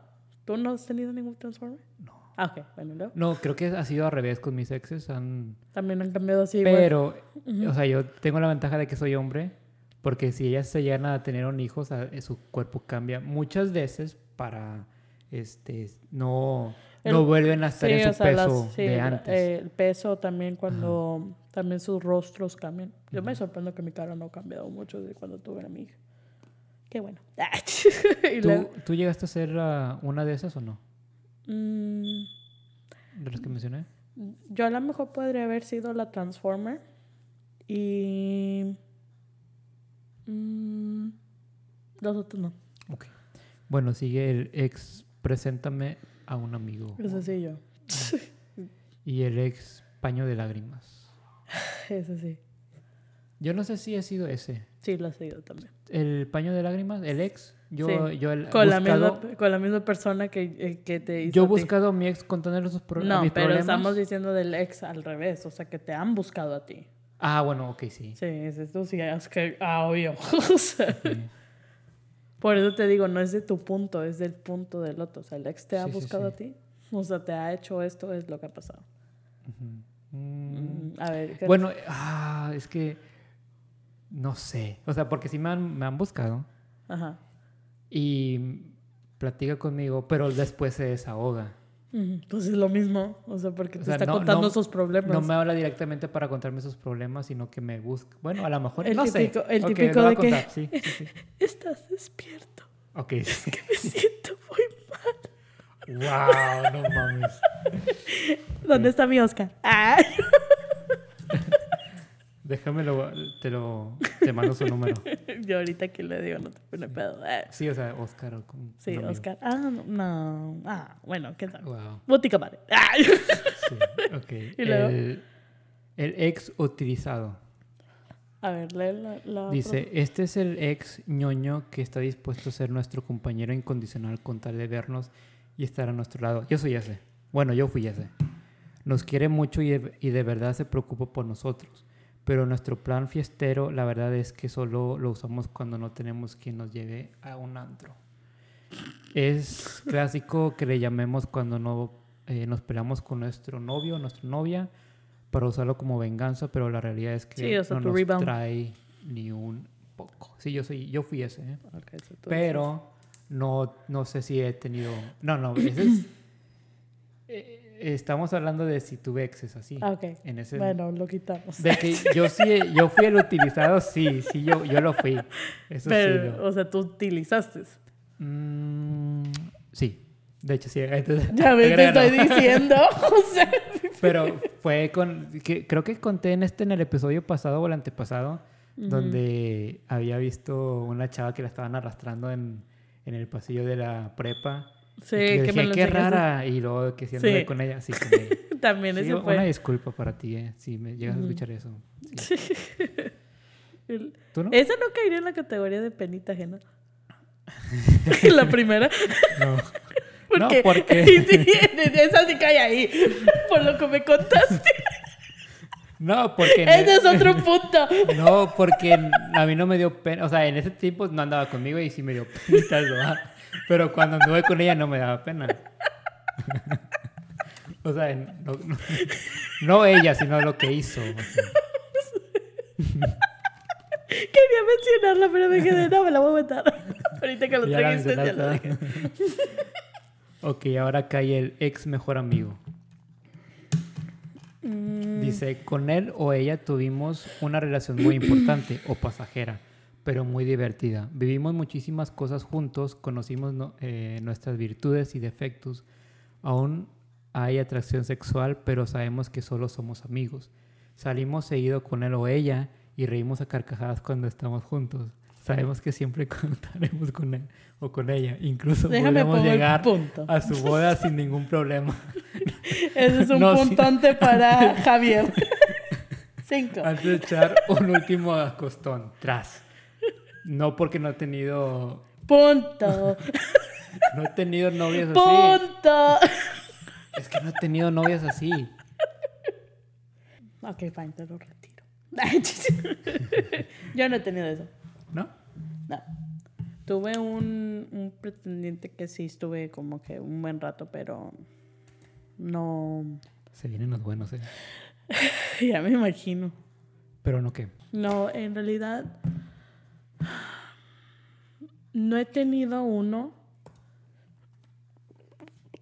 ¿Tú no has tenido ningún Transformer? No. Ah, ok. Bueno, luego. No, creo que ha sido al revés con mis exes. Han... También han cambiado así. igual. Pero, o sea, yo tengo la ventaja de que soy hombre. Porque si ellas se llegan a tener un hijo, o sea, su cuerpo cambia muchas veces para, este, no, no El- vuelven a estar Sí, en su las- peso sí, de antes. eh, el peso también cuando también sus rostros cambian. Yo me sorprendo que mi cara no ha cambiado mucho desde cuando tuve a mi hija. Qué bueno. ¿Tú, luego, ¿Tú llegaste a ser ah, una de esas o no? mm, De las que mencioné. yo a lo mejor podría haber sido la Transformer y mm, los otros no. Ok. Bueno, sigue el ex, preséntame a un amigo. Ese sí yo. Y el ex, paño de lágrimas. Ese sí. Yo no sé si ha sido ese. Sí, lo he seguido también. El paño de lágrimas, el ex. Yo, Sí. yo el Con la, misma, con la misma persona que, eh, que te hizo. yo he buscado a mi ex contándole sus pro- No, mis pero problemas. estamos diciendo del ex al revés, o sea, que te han buscado a ti. Ah, bueno, ok, sí. Sí, es esto sí, es que, ah, obvio. Sí. Por eso te digo, no es de tu punto, es del punto del otro. O sea, el ex te ha Sí, buscado sí. a ti. O sea, te ha hecho esto, es lo que ha pasado. Mm, Mm, A ver, ¿qué- Bueno, ah, es que no sé. O sea, porque sí me han, me han buscado Ajá. y platica conmigo, pero después se desahoga. Pues es lo mismo. O sea, porque O te sea, está no- contando no- sus problemas. No me habla directamente para contarme sus problemas, sino que me busca. Bueno, a lo mejor El no típico- sé. el típico de que- contar, Sí, sí, sí. Estás despierto. Ok. Me siento muy mal. wow, no mames. ¿Dónde está mi Oscar? Ay. Déjame lo, te lo, te mando su número. Yo ahorita que le digo, no te pone pedo. Sí, o sea, Oscar. o con- Sí. Oscar. Ah, no, no. Ah, bueno, ¿qué tal? Wow. Botica madre. Sí, ok. ¿Y luego? El, el ex utilizado. A ver, lee la, la Dice, este es el ex ñoño que está dispuesto a ser nuestro compañero incondicional con tal de vernos y estar a nuestro lado. Yo soy ese. Bueno, yo fui ese. Nos quiere mucho y de, y de verdad se preocupa por nosotros. Pero nuestro plan fiestero, la verdad es que solo lo usamos cuando no tenemos quien nos lleve a un antro. Es clásico que le llamemos cuando no eh, nos peleamos con nuestro novio o nuestra novia para usarlo como venganza, pero la realidad es que Sí, o sea, no nos rebound. trae ni un poco. Sí, yo soy, yo fui ese, ¿eh? So pero no, no sé si he tenido. No, no, ese es. eh, estamos hablando de si tuve exes así. dices- Ah, ok. En ese, Bueno, lo quitamos. de que yo sí, yo fui el utilizado, sí, sí, yo, yo lo fui. Eso Pero, sí. o sea, tú utilizaste. Mm, sí, de hecho sí. entonces- Ya ves, te estoy diciendo. O sea, Pero fue con. que- creo que conté en este, en el episodio pasado o el antepasado, donde había visto una chava que la estaban arrastrando en, en el pasillo de la prepa. Sí, que me dije, lo qué rara. Y luego que si Sí. con ella, sí, con ella. También Sí, Una fue. disculpa para ti, eh, si me llegas a escuchar eso. Sí. ¿Tú no? Esa no caería en la categoría de penita ajena. la primera. No. Porque, No, porque- sí, esa sí cae ahí. Por lo que me contaste. No, porque. Ese es otro punto. No, porque a mí no me dio pena. O sea, en ese tiempo no andaba conmigo y sí me dio pena. Pero cuando anduve con ella no me daba pena. O sea, no, no- no ella, sino lo que hizo. o sea. Quería mencionarla, pero me quedé, no, me la voy a meter. Ahorita que lo trajiste, ya lo dije. ok, ahora cae el ex mejor amigo. Mm, Dice, con él o ella tuvimos una relación muy importante o pasajera, pero muy divertida. Vivimos muchísimas cosas juntos, conocimos no- eh, nuestras virtudes y defectos. Aún hay atracción sexual, pero sabemos que solo somos amigos. Salimos seguido con él o ella y reímos a carcajadas cuando estamos juntos. Sabemos que siempre contaremos con él o con ella. Incluso Déjame podemos llegar a su boda sin ningún problema. Ese es un No, puntante para Javier. Cinco. Antes de echar un último acostón, tras. No porque no he tenido, Punto. no he tenido novias así. Punto. Es que no he tenido novias así. Ok, fine, te lo retiro. Yo no he tenido eso. ¿No? No. Tuve un, un pretendiente que sí estuve como que un buen rato, pero no. Se vienen los buenos, ¿eh? Ya me imagino. Pero no qué. No, en realidad no he tenido uno.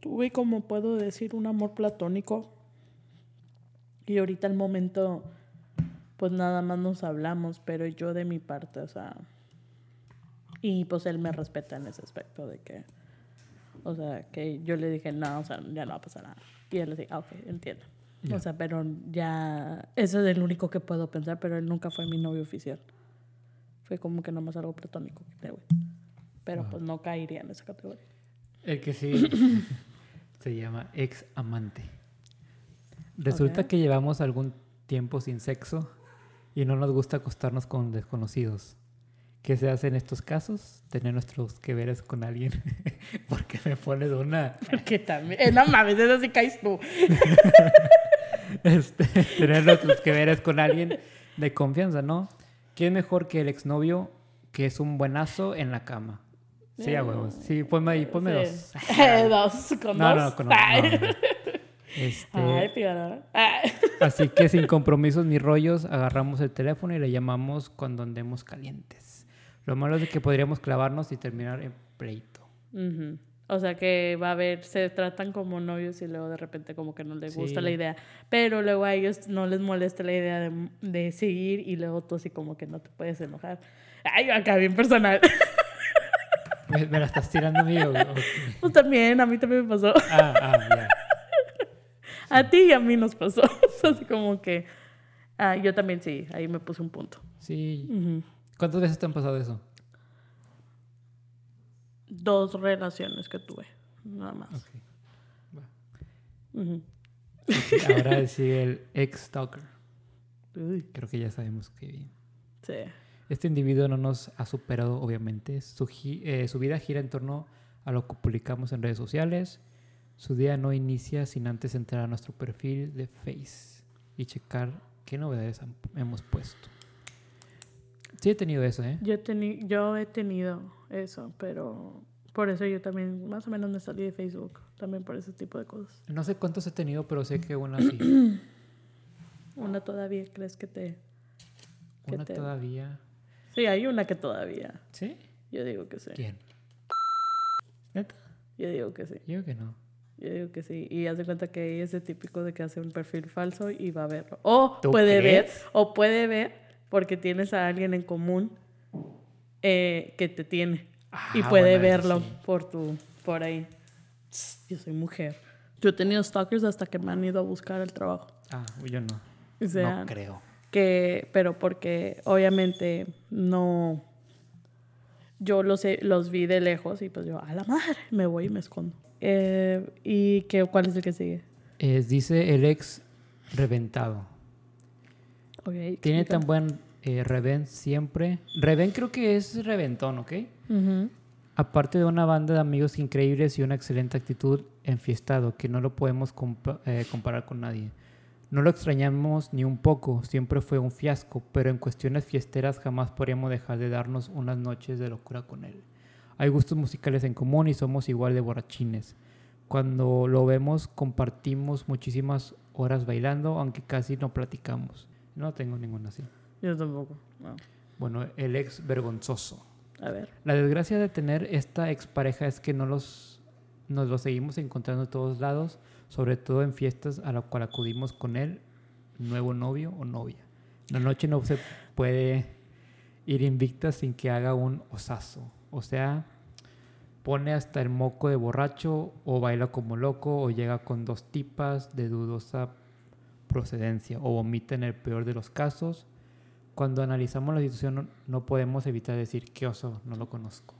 Tuve, como puedo decir, un amor platónico. Y ahorita al momento, pues nada más nos hablamos, pero yo de mi parte, o sea... Y pues él me respeta en ese aspecto de que... O sea, que yo le dije, no, o sea, ya no va a pasar nada. Y él le dice, ah, ok, entiendo. O sea, pero ya... Eso es el único que puedo pensar, pero él nunca fue mi novio oficial. Fue como que nomás algo platónico. que güey. Pero Ajá. pues no caería en esa categoría. El que sí se llama ex amante. Resulta Ok. que llevamos algún tiempo sin sexo y no nos gusta acostarnos con desconocidos. ¿Qué se hace en estos casos? Tener nuestros que veres con alguien. Porque me pones una. Porque también... eh, no mames, eso sí caes tú. Este, tener nuestros que veres con alguien de confianza, ¿no? ¿Qué es mejor que el exnovio que es un buenazo en la cama? Sí, a huevos. Sí, ponme ahí, ponme Sí. dos. Eh, dos, con No, dos. no, con no, Ay. no, no. Este, Ay. Ay. así que sin compromisos ni rollos, agarramos el teléfono y le llamamos cuando andemos calientes. Lo malo es que podríamos clavarnos y terminar en pleito. Ujú. O sea que va a haber, se tratan como novios y luego de repente como que no les gusta Sí. la idea. Pero luego a ellos no les molesta la idea de, de seguir y luego tú así como que no te puedes enojar. Ay, acá bien personal. ¿Me, me la estás tirando a mí o- o qué? Pues también, a mí también me pasó. Ah, ah, ya. A ti y a mí nos pasó. así como que... Ah, yo también sí, ahí me puse un punto. Sí. ¿Cuántas veces te han pasado eso? Dos relaciones que tuve, nada más. Ahora sigue el ex-stalker. Creo que ya sabemos que bien. sí. Este individuo no nos ha superado, obviamente. Su, eh, su vida gira en torno a lo que publicamos en redes sociales. Su día no inicia sin antes entrar a nuestro perfil de Face y checar qué novedades han- hemos puesto. Sí he tenido eso, ¿eh? Yo, he teni- yo he tenido eso, pero por eso yo también más o menos me salí de Facebook, también por ese tipo de cosas. No sé cuántos he tenido, pero sé que una sí. Una todavía crees que te... que Una te- todavía. Sí, hay una que todavía. ¿Sí? Yo digo que sí. ¿Quién? ¿Neta? Yo digo que sí. Yo que no. Yo digo que sí. Y haz de cuenta que es el típico de que hace un perfil falso y va a verlo. O ¿Tú puede ver, o puede ver porque tienes a alguien en común eh, que te tiene. y Ah, puede bueno, verlo sí. por tu, por ahí. Yo soy mujer. Yo he tenido stalkers hasta que me han ido a buscar el trabajo. Ah, yo no. O sea, no creo. que, pero porque obviamente no, yo los, los vi de lejos y pues yo, a la madre, me voy y me escondo. Eh, ¿Y qué, cuál es el que sigue? Es, dice el ex reventado. Tiene tan buen eh, Reven siempre. Reven creo que es reventón, ¿ok? Aparte de una banda de amigos increíbles y una excelente actitud enfiestado que no lo podemos compa- eh, comparar con nadie. No lo extrañamos ni un poco, siempre fue un fiasco, pero en cuestiones fiesteras jamás podríamos dejar de darnos unas noches de locura con él. Hay gustos musicales en común y somos igual de borrachines. Cuando lo vemos compartimos muchísimas horas bailando, aunque casi no platicamos. No tengo ninguna así. Yo tampoco. no. Bueno, el ex vergonzoso. A ver. La desgracia de tener esta expareja es que no los, nos lo seguimos encontrando en todos lados, sobre todo en fiestas a la cual acudimos con él, nuevo novio o novia. La noche no se puede ir invicta sin que haga un osazo. O sea, pone hasta el moco de borracho o baila como loco o llega con dos tipas de dudosa procedencia o vomita en el peor de los casos. Cuando analizamos la situación no, no podemos evitar decir qué oso, no lo conozco.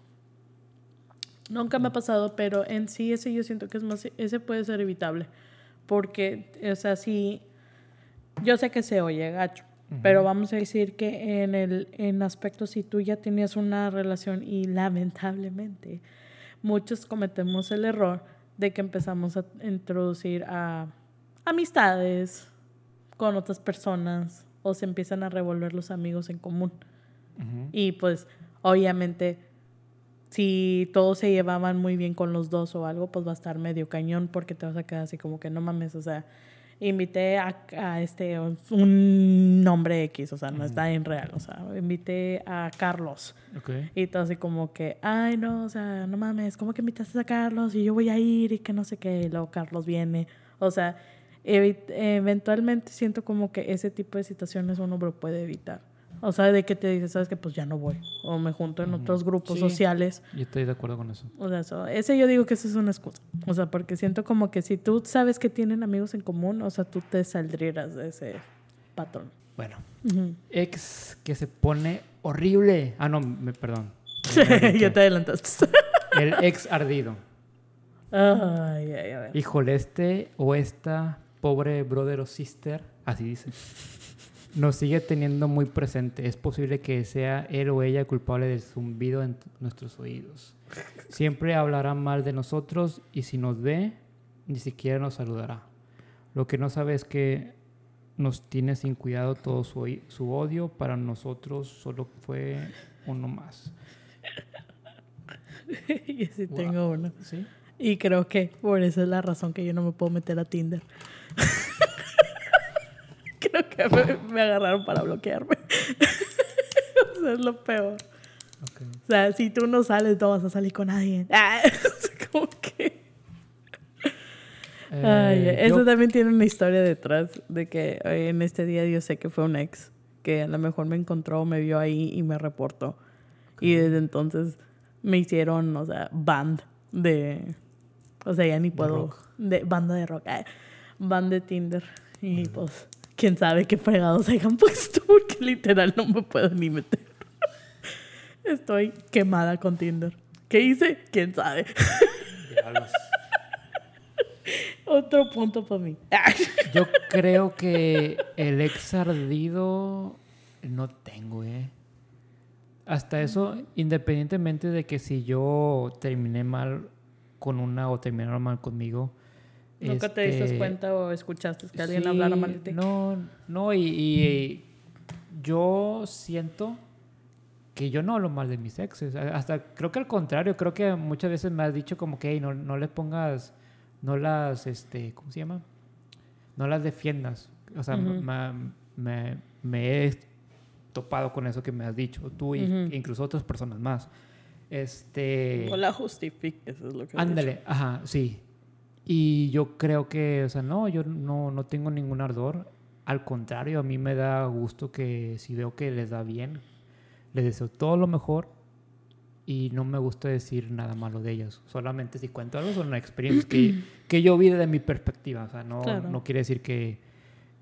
Nunca me ha pasado, pero en sí ese yo siento que es más, ese puede ser evitable. Porque, o sea, sí, yo sé que se oye gacho, pero vamos a decir que en el en aspecto si tú ya tenías una relación y lamentablemente muchos cometemos el error de que empezamos a introducir a amistades con otras personas o se empiezan a revolver los amigos en común. Ujú. Y pues obviamente si todos se llevaban muy bien con los dos o algo, pues va a estar medio cañón porque te vas a quedar así como que no mames, o sea, invité a, a este un nombre X, o sea, no está en real, o sea, invité a Carlos Ok. y todo así como que, ay no, o sea, no mames, ¿cómo que invitaste a Carlos? Y yo voy a ir y que no sé qué, y luego Carlos viene, o sea, eventualmente siento como que ese tipo de situaciones uno lo puede evitar. O sea, de que te dices, sabes que pues ya no voy. O me junto en otros grupos Sí. sociales. Yo estoy de acuerdo con eso. O sea, eso, ese yo digo que eso es una excusa. O sea, porque siento como que si tú sabes que tienen amigos en común, o sea, tú te saldrías de ese patrón. Bueno, ex que se pone horrible. Ah, no, me, perdón. ya te adelantaste. El ex ardido. Ay, ay, a ver. Híjole, este o esta pobre brother o sister, así dice, nos sigue teniendo muy presente. Es posible que sea él o ella culpable del zumbido en nuestros oídos. Siempre hablará mal de nosotros y si nos ve, ni siquiera nos saludará. Lo que no sabe es que nos tiene sin cuidado todo su, su odio. Para nosotros solo fue uno más. y sí Wow. tengo uno. ¿Sí? Y creo que por eso es la razón que yo no me puedo meter a Tinder. creo que me, me agarraron para bloquearme. o sea, es lo peor. O sea, si tú no sales, no vas a salir con nadie. Ah, como que... Ay, Eh, eso yo- también tiene una historia detrás de que eh, en este día yo sé que fue un ex que a lo mejor me encontró, me vio ahí y me reportó. Y desde entonces me hicieron, o sea, band de... O sea, ya ni puedo... De banda de rock. Band de Tinder. Y pues, quién sabe qué fregados hayan puesto porque literal no me puedo ni meter. Estoy quemada con Tinder. ¿Qué hice? ¿Quién sabe? Diablos. Otro punto para mí. Yo creo que el ex ardido no tengo, ¿eh? Hasta eso, independientemente de que si yo terminé mal con una o terminaron mal conmigo, ¿Nunca te diste Este, cuenta o escuchaste que alguien sí, hablara mal de ti? No, no, y, y yo siento que yo no hablo mal de mis exes. Hasta creo que al contrario, creo que muchas veces me has dicho como que "Ey, no, no le pongas, no las, este, ¿cómo se llama? No las defiendas. O sea, Ujú. me, me- me he topado con eso que me has dicho, tú y Ujú. incluso otras personas más. Este... No la justifiques, es lo que Ándale, ajá, sí. Y yo creo que, o sea, no, yo no, no tengo ningún ardor. Al contrario, a mí me da gusto que si veo que les da bien, les deseo todo lo mejor y no me gusta decir nada malo de ellos. Solamente si cuento algo son experiencias que, que yo vi desde mi perspectiva. O sea, no, Claro. no quiere decir que,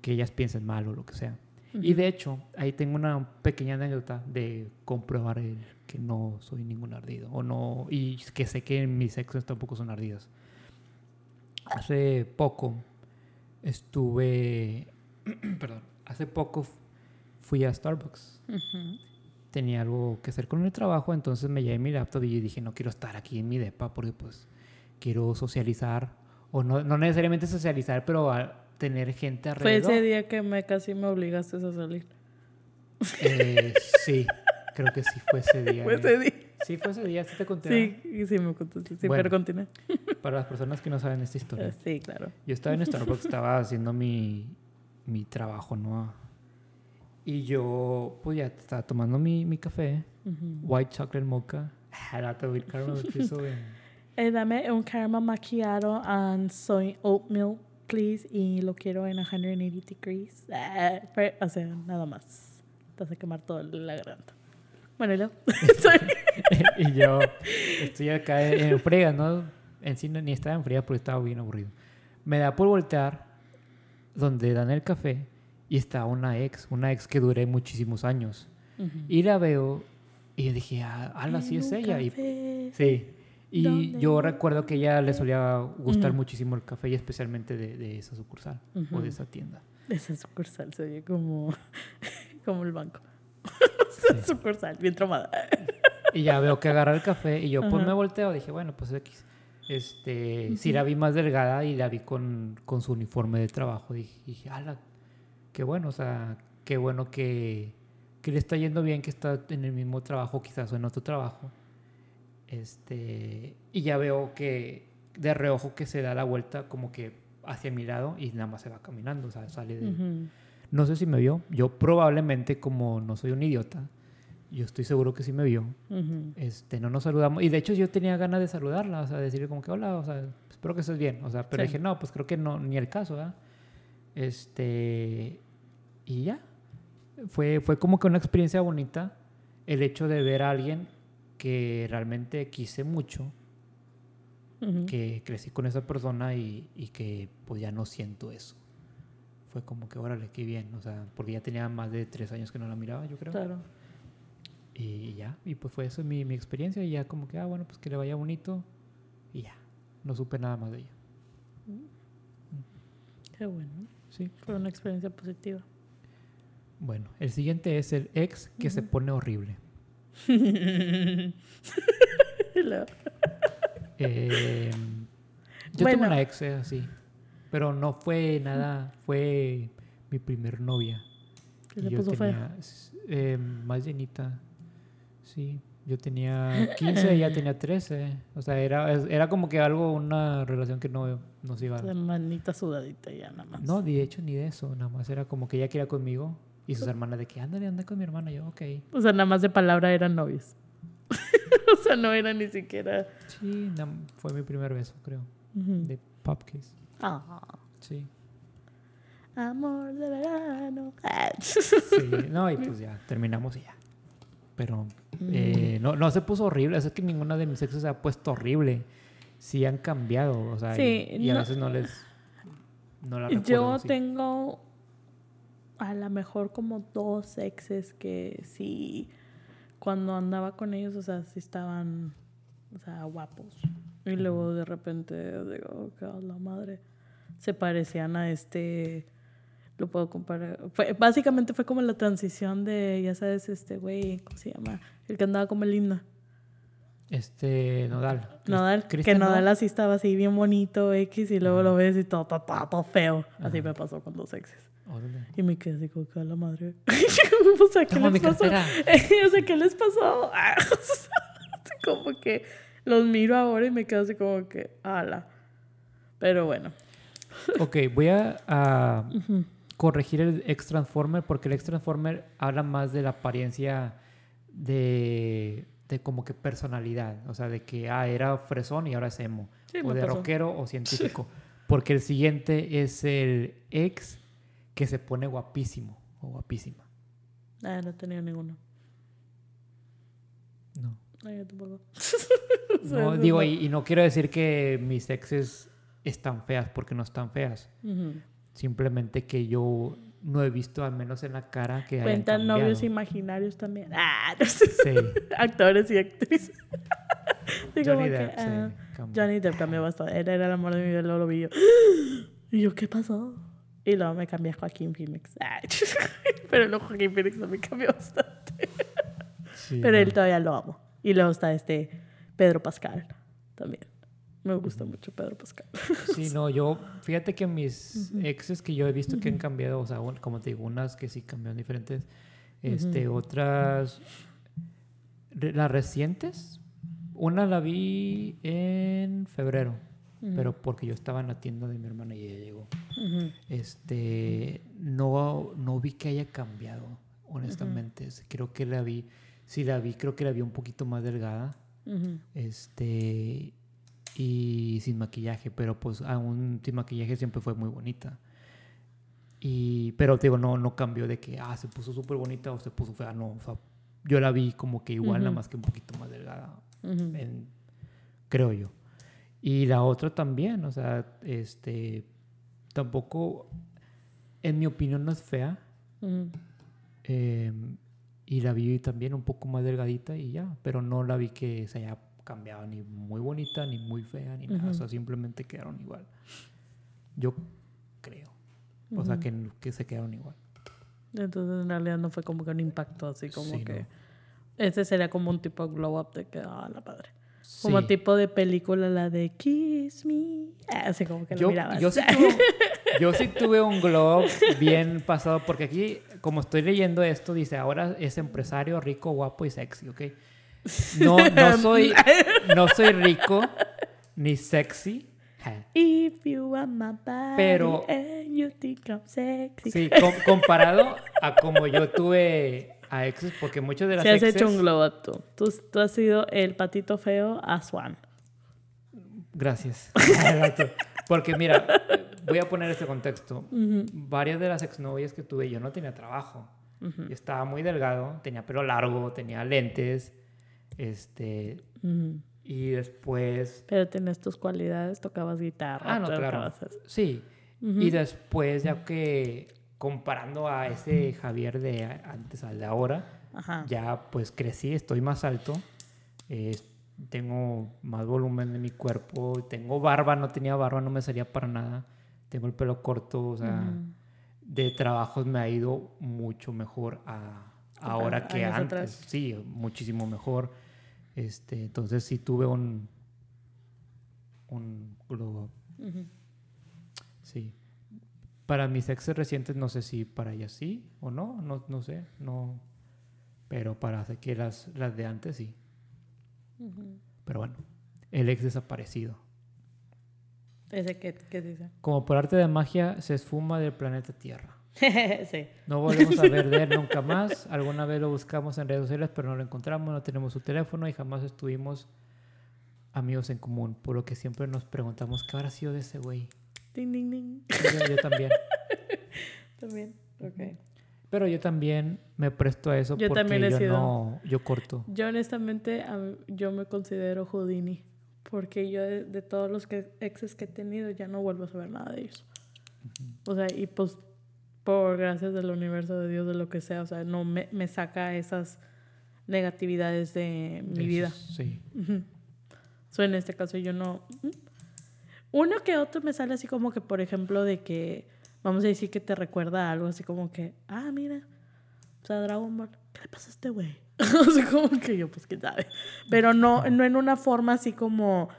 que ellas piensen mal o lo que sea. Y de hecho, ahí tengo una pequeña anécdota de comprobar el que no soy ningún ardido. O no, y que sé que mis exes tampoco son ardidas. Hace poco estuve. perdón. Hace poco fui a Starbucks. Tenía algo que hacer con el trabajo, entonces me llevé mi laptop y dije, no quiero estar aquí en mi depa porque pues quiero socializar. O no, no necesariamente socializar, pero a tener gente Fue alrededor. ese día que me casi me obligaste a salir. Eh, sí, creo que sí fue ese día. Fue eh. ese día. Sí, fue ese día, sí te conté. Sí, sí me contaste. Sí, Bueno. pero continúa. Para las personas que no saben esta historia. Sí, claro. Yo estaba en Starbucks, estaba haciendo mi, mi trabajo, ¿no? Y yo, pues ya estaba tomando mi, mi café, Ujú. white chocolate mocha, Eh, dame un caramel macchiato and soy oatmeal, please. Y lo quiero en 180 degrees. Ah, pero, o sea, nada más. Te hace quemar toda la garganta. Bueno, y yo estoy acá en, fría, ¿no? En sí ni estaba en fría porque estaba bien aburrido. Me da por voltear donde dan el café y está una ex, una ex que duré muchísimos años. Ujú. Y la veo y dije, ah, ala, sí es ella. Y, sí. Y ¿Dónde yo recuerdo que ella le solía gustar Ujú. muchísimo el café y especialmente de, de esa sucursal o Ujú. de esa tienda. Esa sucursal se oye como, como el banco. Sí. Esa sucursal, bien tromada. Y ya veo que agarra el café y yo pues me volteo, dije, bueno, pues X. Este, sí la vi más delgada y la vi con, con su uniforme de trabajo. Dije, dije, ala, qué bueno, o sea, qué bueno que, que le está yendo bien, que está en el mismo trabajo quizás o en otro trabajo. Este, y ya veo que de reojo que se da la vuelta como que hacia mi lado y nada más se va caminando, o sea, sale de... Ujú. No sé si me vio, yo probablemente como no soy un idiota, yo estoy seguro que sí me vio. Este, no nos saludamos. Y de hecho yo tenía ganas de saludarla, o sea, decirle como que hola, o sea, espero que estés bien. O sea, pero Sí. dije, no, pues creo que no, ni el caso, ¿verdad? Este, y ya. Fue, fue como que una experiencia bonita el hecho de ver a alguien que realmente quise mucho, que crecí con esa persona y, y que pues ya no siento eso. Fue como que, órale, qué bien, o sea, porque ya tenía más de tres años que no la miraba, yo creo. Claro. Y ya, y pues fue eso mi, mi experiencia y ya como que, ah, bueno, pues que le vaya bonito y ya, no supe nada más de ella. Qué bueno. Sí. Fue una experiencia positiva. Bueno, el siguiente es el ex que se pone horrible. Eh, yo tengo Bueno. una ex eh, así, pero no fue nada, fue mi primer novia. ¿Qué yo puso tenía eh, más llenita, sí. Yo tenía 15, ella tenía 13. O sea, era, era como que algo, una relación que no, no se iba De manita sudadita ya nada más. No, de hecho, ni de eso. Nada más era como que ella quería conmigo y sus hermanas de que, ándale, anda con mi hermana. Yo, ok. O sea, nada más de palabra eran novios. o sea, no era ni siquiera. Sí, fue mi primer beso, creo. Ujú. De Popkiss. Ah, Sí. amor de verano. Sí, no, y pues ya, terminamos y ya. Pero eh, no, no se puso horrible. Es que ninguna de mis exes se ha puesto horrible. Sí han cambiado, o sea, y- Sí, y, a no- veces no les... No la Yo tengo a lo mejor como dos exes que sí, cuando andaba con ellos, o sea, sí estaban, o sea, guapos. Y luego de repente digo, a la madre, se parecían a este, lo puedo comparar. Fue, básicamente fue como la transición de, ya sabes, este güey, ¿cómo se llama? El que andaba el himno. Este, Nodal. Nodal, que Nodal así estaba así bien bonito, X, y luego lo ves y todo, todo, todo, todo feo. Así Ajá. me pasó con los exes. Órale. Y me quedé así como que a la madre. o sea, ¿qué les pasó? o sea, ¿qué les pasó? Como que los miro ahora y me quedo así como que, ala. Pero bueno. Ok, voy a, a corregir el ex Transformer porque el ex Transformer habla más de la apariencia de, de como que personalidad. O sea, de que ah, era fresón y ahora es emo. Sí, o de pasó. rockero o científico. Porque el siguiente es el ex que se pone guapísimo o guapísima. Ah, no tenido ninguno. No. No, yo tampoco. No, eso digo, no. y, y no quiero decir que mis exes están feas porque no están feas. Simplemente que yo no he visto, al menos en la cara, que Cuentan novios imaginarios también. Ah, no sé. Sí. Actores y actrices. Como Johnny Depp, ah, cambió. Johnny Depp cambió bastante. Él era el amor de mi vida, luego lo vi yo. Y yo, ¿qué pasó? Y luego me cambié a Joaquín Phoenix. Ah, Pero luego Joaquín Phoenix también cambió bastante. Sí, Pero no. él todavía lo amo. Y luego está este Pedro Pascal también. Me gusta mucho Pedro Pascal. Sí, no, yo, fíjate que mis exes que yo he visto que han cambiado, o sea, como te digo, unas que sí cambiaron diferentes, este, otras, las recientes, una la vi en febrero, pero porque yo estaba en la tienda de mi hermana y ella llegó. Este, no, no vi que haya cambiado, honestamente. Creo que la vi, sí la vi, creo que la vi un poquito más delgada. Este, y sin maquillaje, pero pues aún sin maquillaje siempre fue muy bonita. Y, pero te digo, no, no cambió de que, ah, se puso súper bonita o se puso fea, no, o sea, yo la vi como que igual, nada Ujú. más que un poquito más delgada, en- creo yo. Y la otra también, o sea, este, tampoco, en mi opinión no es fea, eh, y la vi también un poco más delgadita y ya, pero no la vi que se haya cambiado ni muy bonita, ni muy fea, ni nada. O sea, simplemente quedaron igual. Yo creo. O sea, que, que se quedaron igual. Entonces en realidad no fue como que un impacto así como Sí, que... no. Ese sería como un tipo glow up de que, ah, la padre. Como Sí. tipo de película, la de Kiss Me. Ah, Así como que lo Yo, mirabas. yo, sí tuve, yo sí tuve un glow bien pasado, porque aquí, como estoy leyendo esto, dice, ahora es empresario, rico, guapo y sexy, ¿ok? No, no soy, no soy rico ni sexy. If you want my body Pero- and you think I'm sexy. Sí, com- comparado a como yo tuve a exes, porque muchos de las Sí has exes... hecho un glow up tú. tú. Tú has sido el patito feo a Swan. Gracias. porque mira, voy a poner este contexto. Varias de las exnovias que tuve yo no tenía trabajo. Yo estaba muy delgado, tenía pelo largo, tenía lentes, este... Y después... Pero tenías tus cualidades, tocabas guitarra. Ah, no, claro. Sí. Y después, ya que comparando a ese Javier de antes al de ahora, Ajá. ya pues crecí, estoy más alto, eh, tengo más volumen de mi cuerpo, tengo barba, no tenía barba, no me salía para nada, tengo el pelo corto, o sea, de trabajos me ha ido mucho mejor a ahora que antes, atrás. sí, muchísimo mejor. Este, entonces sí tuve un un. Ujú. Sí. Para mis exes recientes no sé si para ellas sí o no, no, no sé, no. Pero para que las, las de antes sí. Pero bueno, el ex desaparecido. Ese que, que dice. Como por arte de magia se esfuma del planeta Tierra. sí. No volvemos a ver de él nunca más. Alguna vez lo buscamos en redes sociales, pero no lo encontramos, no tenemos su teléfono y jamás estuvimos amigos en común. Por lo que siempre nos preguntamos qué habrá sido de ese güey. Ding, ding, ding. Yo, yo también. También. Ok. Pero yo también me presto a eso Yo porque también he yo sido- no, yo corto. Yo honestamente, yo me considero Houdini. Porque yo de, de todos los que, exes que he tenido ya no vuelvo a saber nada de ellos. O sea, y pues por gracias del universo de Dios, de lo que sea, o sea, no me, me saca esas negatividades de mi Eso vida. Sí. Ujú. So, en este caso yo no... Uno que otro me sale así como que, por ejemplo, de que, vamos a decir que te recuerda a algo así como que, ah, mira, O sea, Dragon Ball. ¿Qué le pasa a este güey? o sea, como que yo, pues, quién sabe. Pero no, no en una forma así como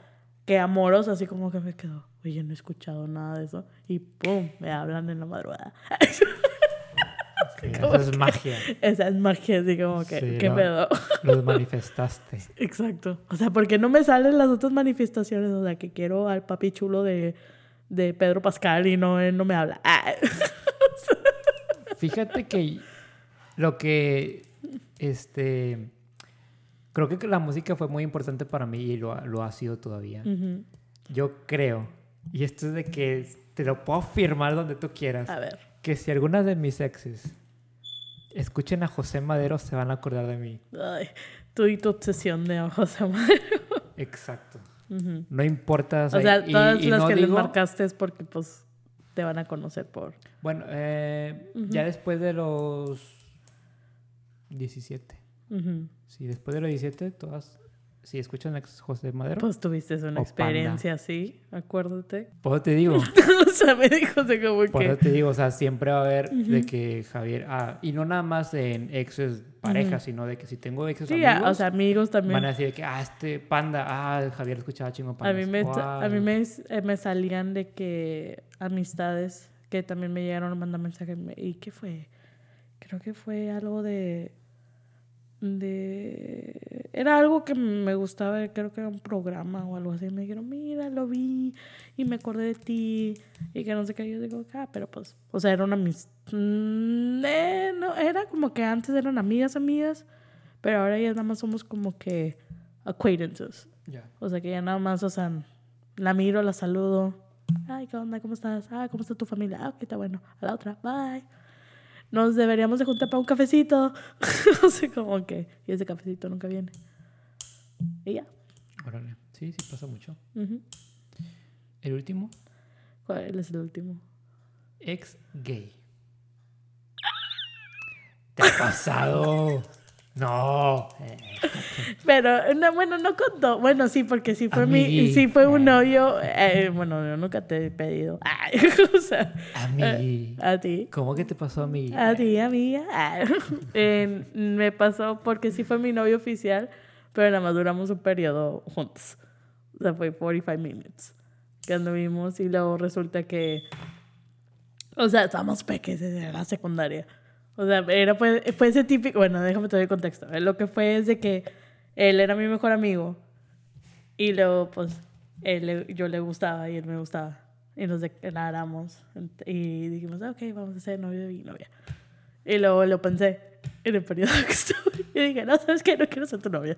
que amorosa, así como que me quedo, oye, no he escuchado nada de eso. Y pum, me hablan en la madrugada. esa es magia. Esa es magia, así como que, ¿qué lo, pedo? Los manifestaste. Exacto. O sea, porque no me salen las otras manifestaciones. O sea, que quiero al papi chulo de, de Pedro Pascal y no, él no me habla. Ah. Fíjate que lo que, este, creo que la música fue muy importante para mí y lo, lo ha sido todavía. Yo creo, y esto es de que te lo puedo afirmar donde tú quieras. A ver. Que si algunas de mis exes escuchen a José Madero, se van a acordar de mí. Ay, tú y tu obsesión de José Madero. Exacto. No importa. O sea, todas las que les marcaste es porque, pues, te van a conocer por... Bueno, eh, ya después de los 17. Sí, después de los 17, todas si escuchan a José Madero. Pues tuviste una experiencia así, acuérdate. Por te digo. o sea, me dijo de como que... Por te digo, o sea, siempre va a haber de que Javier... Ah, y no nada más en exes parejas, sino de que si tengo exes sí, amigos... o sea, amigos también. Van a decir que, ah, este panda, ah, Javier escuchaba chingo panda. A mí, me, a mí me, eh, me, salían de que amistades que también me llegaron a mandar mensajes. ¿Y qué fue? Creo que fue algo de de era algo que me gustaba creo que era un programa o algo así. Me dijeron mira lo vi y me acordé de ti y que no sé qué. Yo digo ah pero pues o sea era una mis mm, eh, no era como que antes eran amigas amigas pero ahora ya nada más somos como que acquaintances o sea que ya nada más o sea la miro la saludo. Ay qué onda cómo estás ah cómo está tu familia ah ok está bueno. A la otra bye nos deberíamos de juntar para un cafecito. no sé cómo que. Y ese cafecito nunca viene. Y ya. Órale. Sí, sí, pasa mucho. ¿El último? ¿Cuál es el último? Ex gay. ¿Te ha pasado? No. Pero, no, bueno, no contó. Bueno, sí, porque sí fue mi, sí fue un novio. Eh, bueno, yo nunca te he pedido. Ay, o sea, a mí. a ti. ¿Cómo que te pasó a mí? A ti, amiga. me pasó porque sí fue mi novio oficial, pero nada más duramos un periodo juntos. O sea, fue 45 minutes que anduvimos y luego resulta que. O sea, estábamos peques desde la secundaria. O sea, era, fue, fue ese típico, bueno, déjame te doy contexto. Lo que fue es de que él era mi mejor amigo y luego pues él, yo le gustaba y él me gustaba. Y nos declaramos y dijimos, ok, vamos a ser novio y novia. Y luego lo pensé en el periodo que estuve y dije, no, ¿sabes qué? No quiero ser tu novia.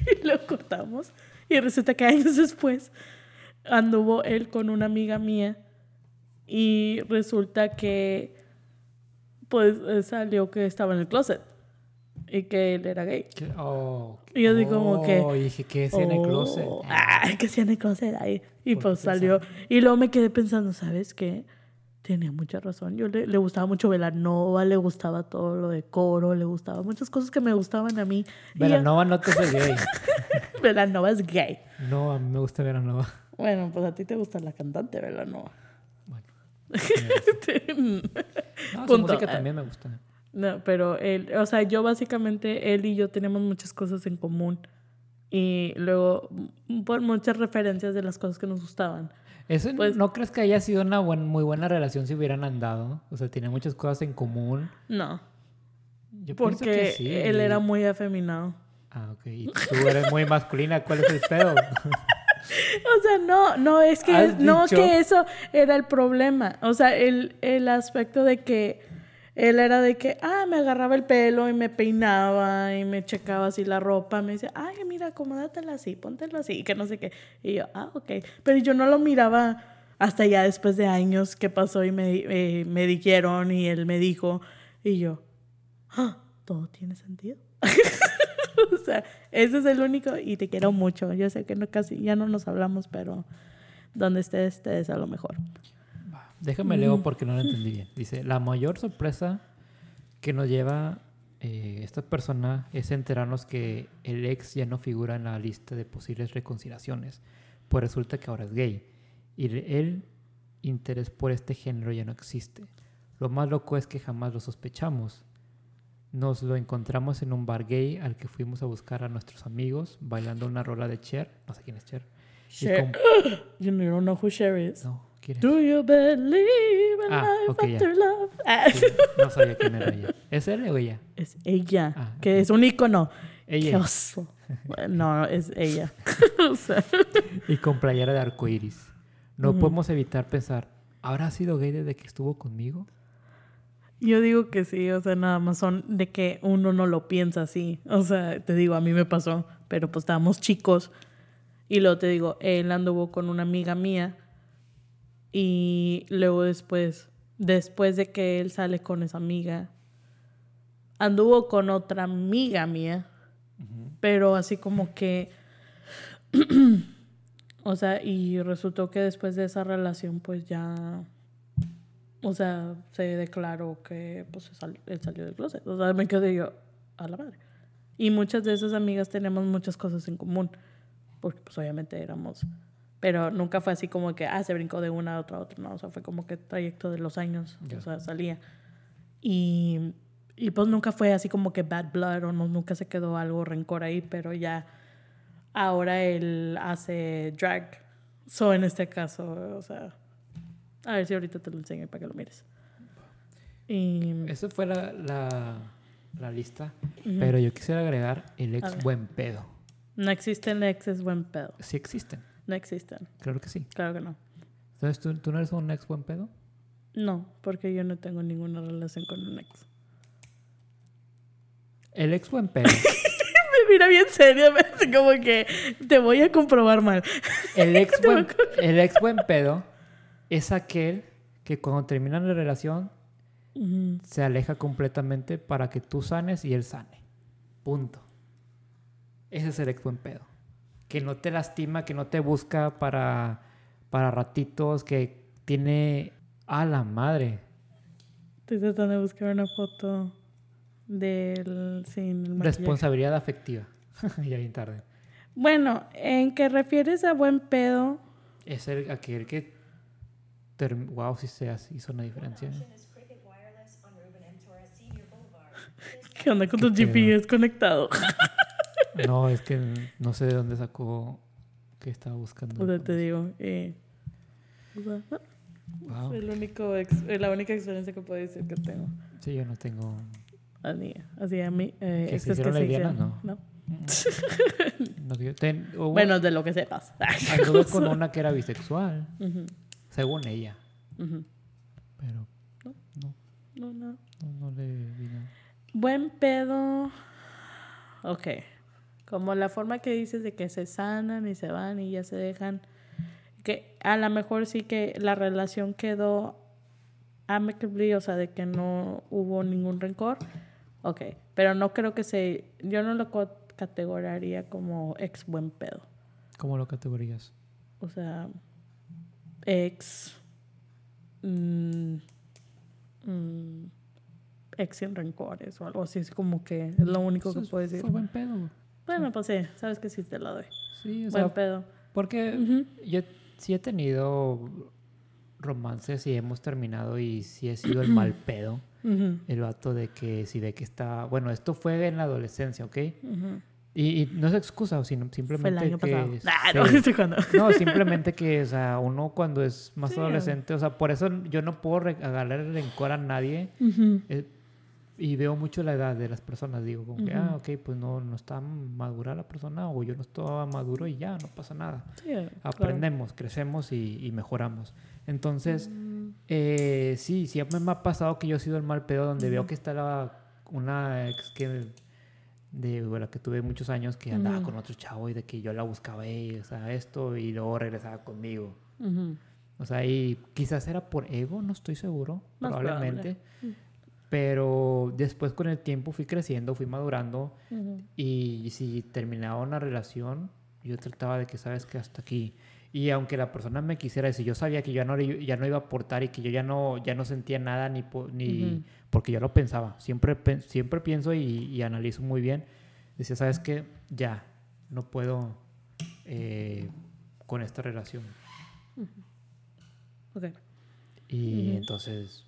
y lo cortamos y resulta que años después anduvo él con una amiga mía y resulta que pues eh, salió que estaba en el closet y que él era gay. Oh, y yo digo como que... Oh, y dije, ¿qué hacía en el closet? Ay, ¿qué hacía en el closet ahí? Y pues salió. Y luego me quedé pensando, ¿sabes qué? Tenía mucha razón. Yo le, le gustaba mucho Velanova, le gustaba todo lo de coro, le gustaba muchas cosas que me gustaban a mí. Velanova no te es gay. Velanova es gay. No, a mí me gusta Velanova. Bueno, pues a ti te gusta la cantante Velanova. no, su música también me gusta. No, pero él, o sea, yo básicamente, él y yo tenemos muchas cosas en común. Y luego, por muchas referencias de las cosas que nos gustaban. Eso, pues, ¿No crees que haya sido una muy buena relación si hubieran andado? O sea, tiene muchas cosas en común. No. Yo porque que sí. él era muy afeminado. Ah, ok. Y tú eres muy masculina. ¿Cuál es el pedo? O sea, no, no, es que, no que eso era el problema. O sea, el, el aspecto de que él era de que, ah, me agarraba el pelo y me peinaba y me checaba así la ropa. Me decía, ay, mira, acomódatela así, póntela así, y que no sé qué. Y yo, ah, ok. Pero yo no lo miraba hasta ya después de años que pasó y me, eh, me dijeron y él me dijo. Y yo, ah, todo tiene sentido. o sea, ese es el único y te quiero mucho. Yo sé que no, casi ya no nos hablamos, pero donde estés, estés a lo mejor. Déjame leo porque no lo entendí bien. Dice, la mayor sorpresa que nos lleva eh, esta persona es enterarnos que el ex ya no figura en la lista de posibles reconciliaciones, pues resulta que ahora es gay y el interés por este género ya no existe. Lo más loco es que jamás lo sospechamos nos lo encontramos en un bar gay al que fuimos a buscar a nuestros amigos bailando una rola de Cher. No sé quién es Cher. Cher. You don't know who Cher is. No, ¿quién es? Do you believe in Ah, life ok, ya. after love? Ah, Sí, no sabía quién era ella. ¿Es él o ella? Es ella, Ah, que ok. es un icono. Qué Ella. oso. No, es ella. O sea, Y con playera de arco iris. No podemos evitar pensar, ¿habrá sido gay desde que estuvo conmigo? Yo digo que sí, o sea, nada más son de que uno no lo piensa así. O sea, te digo, a mí me pasó, pero pues estábamos chicos. Y luego te digo, él anduvo con una amiga mía. Y luego después, después de que él sale con esa amiga, anduvo con otra amiga mía. Pero así como que... o sea, y resultó que después de esa relación, pues ya... O sea, se declaró que pues sal- él salió del closet. O sea, me quedé yo a la madre. Y muchas de esas amigas tenemos muchas cosas en común. Porque pues obviamente éramos... Pero nunca fue así como que, ah, se brincó de una a otra a otra. No, o sea, fue como que trayecto de los años. Ya. O sea, salía. Y, y pues nunca fue así como que bad blood o no, nunca se quedó algo rencor ahí. Pero ya ahora él hace drag. So en este caso, o sea... A ver si ahorita te lo enseño para que lo mires. Y... Esa fue la, la, la lista. Pero yo quisiera agregar el ex buen pedo. No existen exes buen pedo. Sí existen. No existen. Claro que sí. Claro que no. Entonces, ¿tú, tú no eres un ex buen pedo? No, porque yo no tengo ninguna relación con un ex. El ex buen pedo. Me mira bien seriamente, como que te voy a comprobar mal. El ex buen, el ex buen pedo es aquel que cuando terminan la relación se aleja completamente para que tú sanes y él sane. Punto. Ese es el ex buen pedo. Que no te lastima, que no te busca para, para ratitos, que tiene a la madre. Estoy tratando de buscar una foto del sin el. Responsabilidad afectiva. ya bien tarde. Bueno, ¿en qué refieres a buen pedo? Es el, aquel que... term- Wow, si se hace- hizo una diferencia. ¿Qué onda con Qué tu. GPS conectado? No, es que no sé de dónde sacó que estaba buscando. o sea, te digo, eh, o sea, no, Wow. es el único ex- es la única experiencia que puedo decir que tengo. Sí, yo no tengo... Así, así a mí. Eh, ¿Que se hicieron se lesbianas? hicieron, No. no. no que ten- hubo- Bueno, de lo que sepas. Anduve con una que era bisexual, Ujú, según ella. ujú. Pero No. no, No, no. no, no le vi nada. Buen pedo. Ok. Como la forma que dices de que se sanan y se van y ya se dejan. Que a lo mejor sí que la relación quedó amicably, o sea, de que no hubo ningún rencor. Ok. Pero no creo que se. Yo no lo co- categorizaría como ex buen pedo. ¿Cómo lo categorías? O sea, ex. mm, mm, ex sin rencores o algo así. Es como que es lo único que puedo decir. Fue buen pedo. Bueno, pues sí, sabes que sí te la doy. Sí, o Buen sea, pedo. porque yo sí he tenido romances y hemos terminado y sí he sido el mal pedo. El vato de que si ve que está... Bueno, esto fue en la adolescencia, ¿ok? ujú. Y, y no es excusa, sino simplemente que... pasado. Ah, no, jugando. No, simplemente que, o sea, uno cuando es más Sí. adolescente, o sea, por eso yo no puedo re- agarrar el rencor a nadie Ujú, eh, y veo mucho la edad de las personas, digo, como que, Ujú. ah, ok, pues no, no está madura la persona o yo no estaba maduro y ya, no pasa nada. sí, claro. Aprendemos, crecemos y, y mejoramos. Entonces, Mm, eh, sí, siempre me ha pasado que yo he sido el mal pedo donde veo que está la, una ex que de bueno, que tuve muchos años que andaba con otro chavo y de que yo la buscaba y, o sea, esto y luego regresaba conmigo. ujú. O sea, y quizás era por ego, no estoy seguro, Más probablemente. probable. Pero después con el tiempo fui creciendo, fui madurando y si terminaba una relación, yo trataba de que sabes que hasta aquí. Y aunque la persona me quisiera decir, yo sabía que yo ya no, ya no iba a aportar y que yo ya no, ya no sentía nada ni, ni Ujú. porque yo lo pensaba. Siempre, siempre pienso y, y analizo muy bien. Decía, sabes que ya no puedo eh, con esta relación. Ok. Y Ujú. entonces,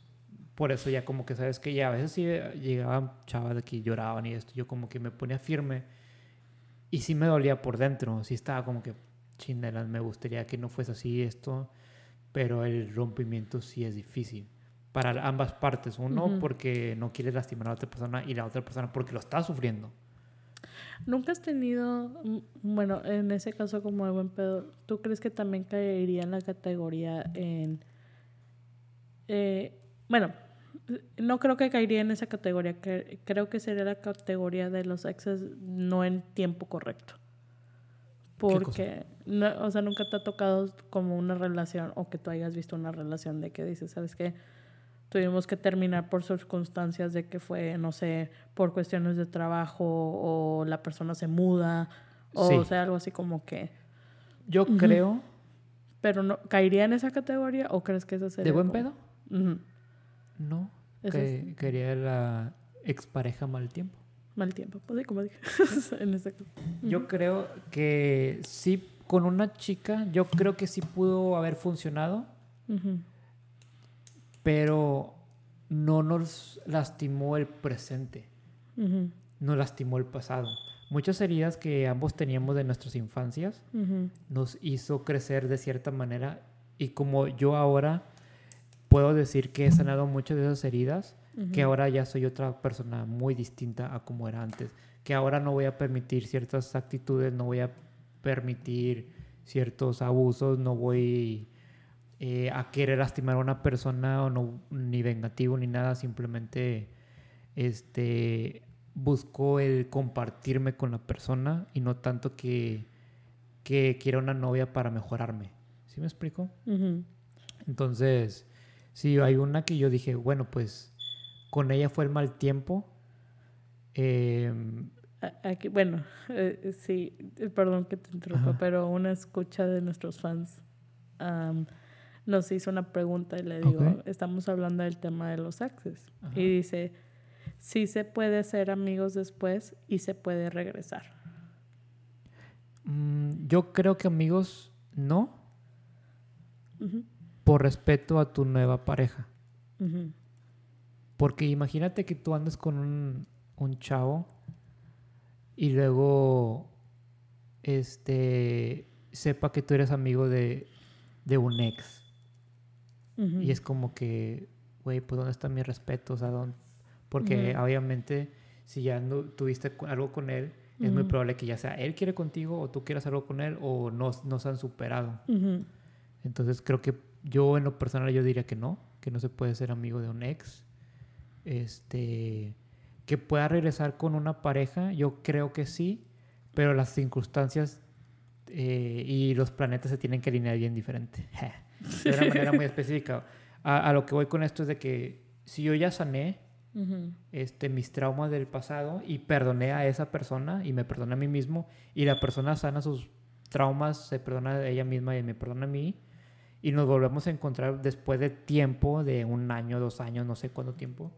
por eso ya como que sabes que ya a veces sí eh, llegaban chavas de que lloraban y esto, yo como que me ponía firme y sí me dolía por dentro, sí estaba como que chindelas, me gustaría que no fuese así esto, pero el rompimiento sí es difícil para ambas partes, uno porque no quieres lastimar a la otra persona y la otra persona porque lo está sufriendo. ¿Nunca has tenido, mm, bueno, en ese caso como de buen pedo, ¿tú crees que también caería en la categoría en... eh, bueno, no creo que caería en esa categoría, que, creo que sería la categoría de los exes no en tiempo correcto. Porque, no, o sea, nunca te ha tocado como una relación o que tú hayas visto una relación de que dices, ¿sabes qué? Tuvimos que terminar por circunstancias de que fue, no sé, por cuestiones de trabajo o la persona se muda o, Sí. o sea, algo así como que... Yo creo, Pero no, ¿caería en esa categoría o crees que esa sería ¿de buen como- pedo? Ujú, No, Eso que quería la expareja mal tiempo. Mal tiempo, pues como dije, en este caso. Yo creo que sí, con una chica, yo creo que sí pudo haber funcionado, pero no nos lastimó el presente, ujú, nos lastimó el pasado. Muchas heridas que ambos teníamos de nuestras infancias nos hizo crecer de cierta manera. Y como yo ahora puedo decir que he sanado muchas de esas heridas, que ahora ya soy otra persona muy distinta a como era antes, que ahora no voy a permitir ciertas actitudes, no voy a permitir ciertos abusos, no voy eh, a querer lastimar a una persona o no ni vengativo ni nada, simplemente este busco el compartirme con la persona y no tanto que que quiera una novia para mejorarme. ¿Sí me explico? Entonces, sí, hay una que yo dije, bueno, pues con ella fue el mal tiempo. Em, Aquí, bueno, eh, sí, eh, perdón que te interrumpa, Ajá. pero una escucha de nuestros fans nos hizo una pregunta y le digo, estamos hablando del tema de los. Ajá. Y dice, sí se puede ser amigos después y se puede regresar. mm, yo creo que amigos no, por respeto a tu nueva pareja. ujú, Porque imagínate que tú andes con un, un chavo y luego este sepa que tú eres amigo de, de un ex. Y es como que, güey, pues ¿dónde está mi respeto? O sea, ¿dónde? Porque obviamente si ya no tuviste algo con él, es muy probable que ya sea él quiere contigo o tú quieras algo con él o no, no se han superado. Entonces creo que yo en lo personal yo diría que no, que no se puede ser amigo de un ex. Este, que pueda regresar con una pareja, yo creo que sí, pero las circunstancias eh, y los planetas se tienen que alinear bien diferente. de una manera muy específica. A, a lo que voy con esto es de que si yo ya sané ujú, este, mis traumas del pasado y perdoné a esa persona y me perdoné a mí mismo y la persona sana sus traumas, se perdona a ella misma y me perdona a mí y nos volvemos a encontrar después de tiempo, de un año, dos años, no sé cuánto tiempo,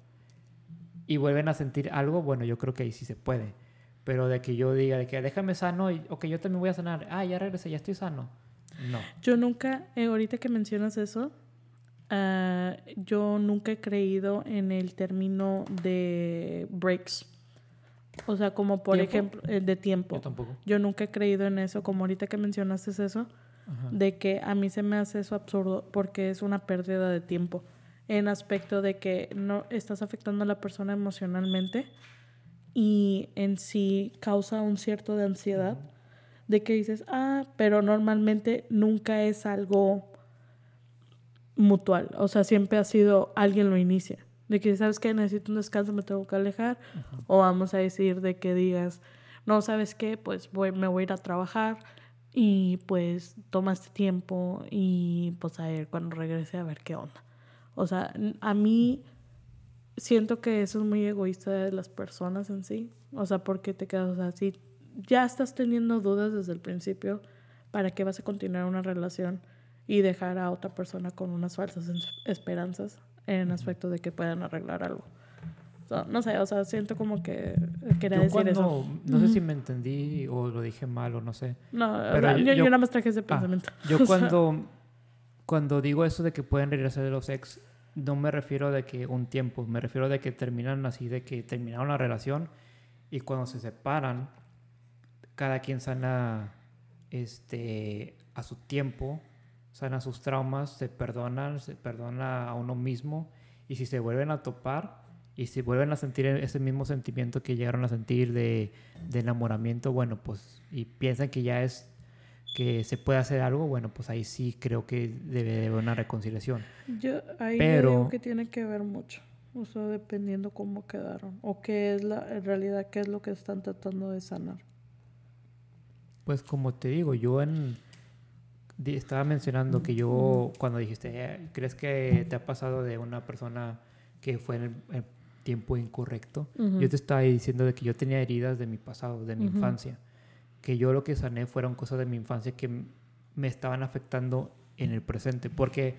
y vuelven a sentir algo, bueno, yo creo que ahí sí se puede. Pero de que yo diga, de que déjame sano, y ok, yo también voy a sanar, ah, ya regresé, ya estoy sano. No. Yo nunca, eh, ahorita que mencionas eso, ah, yo nunca he creído en el término de breaks. O sea, como por ¿Tiempo? ejemplo, el de tiempo. Yo tampoco. Yo nunca he creído en eso, como ahorita que mencionaste eso, Ajá. de que a mí se me hace eso absurdo porque es una pérdida de tiempo. En aspecto de que no estás afectando a la persona emocionalmente y en sí causa un cierto de ansiedad de que dices, ah, pero normalmente nunca es algo mutual. O sea, siempre ha sido alguien lo inicia. De que, ¿sabes qué? Necesito un descanso, me tengo que alejar. O vamos a decir de que digas, no, ¿sabes qué? Pues voy, me voy a ir a trabajar y pues toma este tiempo y pues a ver cuando regrese a ver qué onda. O sea, a mí siento que eso es muy egoísta de las personas en sí. O sea, porque te quedas, o sea, si ya estás teniendo dudas desde el principio, ¿para qué vas a continuar una relación y dejar a otra persona con unas falsas es- esperanzas en aspecto de que puedan arreglar algo? O sea, no sé, o sea, siento como que quería Yo decir cuando, eso. no sé si me entendí o lo dije mal o no sé. No, Pero yo- yo, yo nada más traje ese Ah, pensamiento. Yo cuando, cuando digo eso de que pueden regresar de los ex, no me refiero de que un tiempo, me refiero de que terminan así, de que terminaron la relación y cuando se separan, cada quien sana este, a su tiempo, sana sus traumas, se perdonan, se perdona a uno mismo y si se vuelven a topar y si vuelven a sentir ese mismo sentimiento que llegaron a sentir de, de enamoramiento, bueno, pues y piensan que ya es que se puede hacer algo, bueno, pues ahí sí creo que debe de haber una reconciliación. Yo ahí Pero- yo digo que tiene que ver mucho. O sea, dependiendo cómo quedaron. O qué es la, en realidad, qué es lo que están tratando de sanar. Pues como te digo, yo en estaba mencionando que yo cuando dijiste, eh, ¿crees que te ha pasado de una persona que fue en el, el tiempo incorrecto? Yo te estaba diciendo de que yo tenía heridas de mi pasado, de mi infancia, que yo lo que sané fueron cosas de mi infancia que me estaban afectando en el presente, porque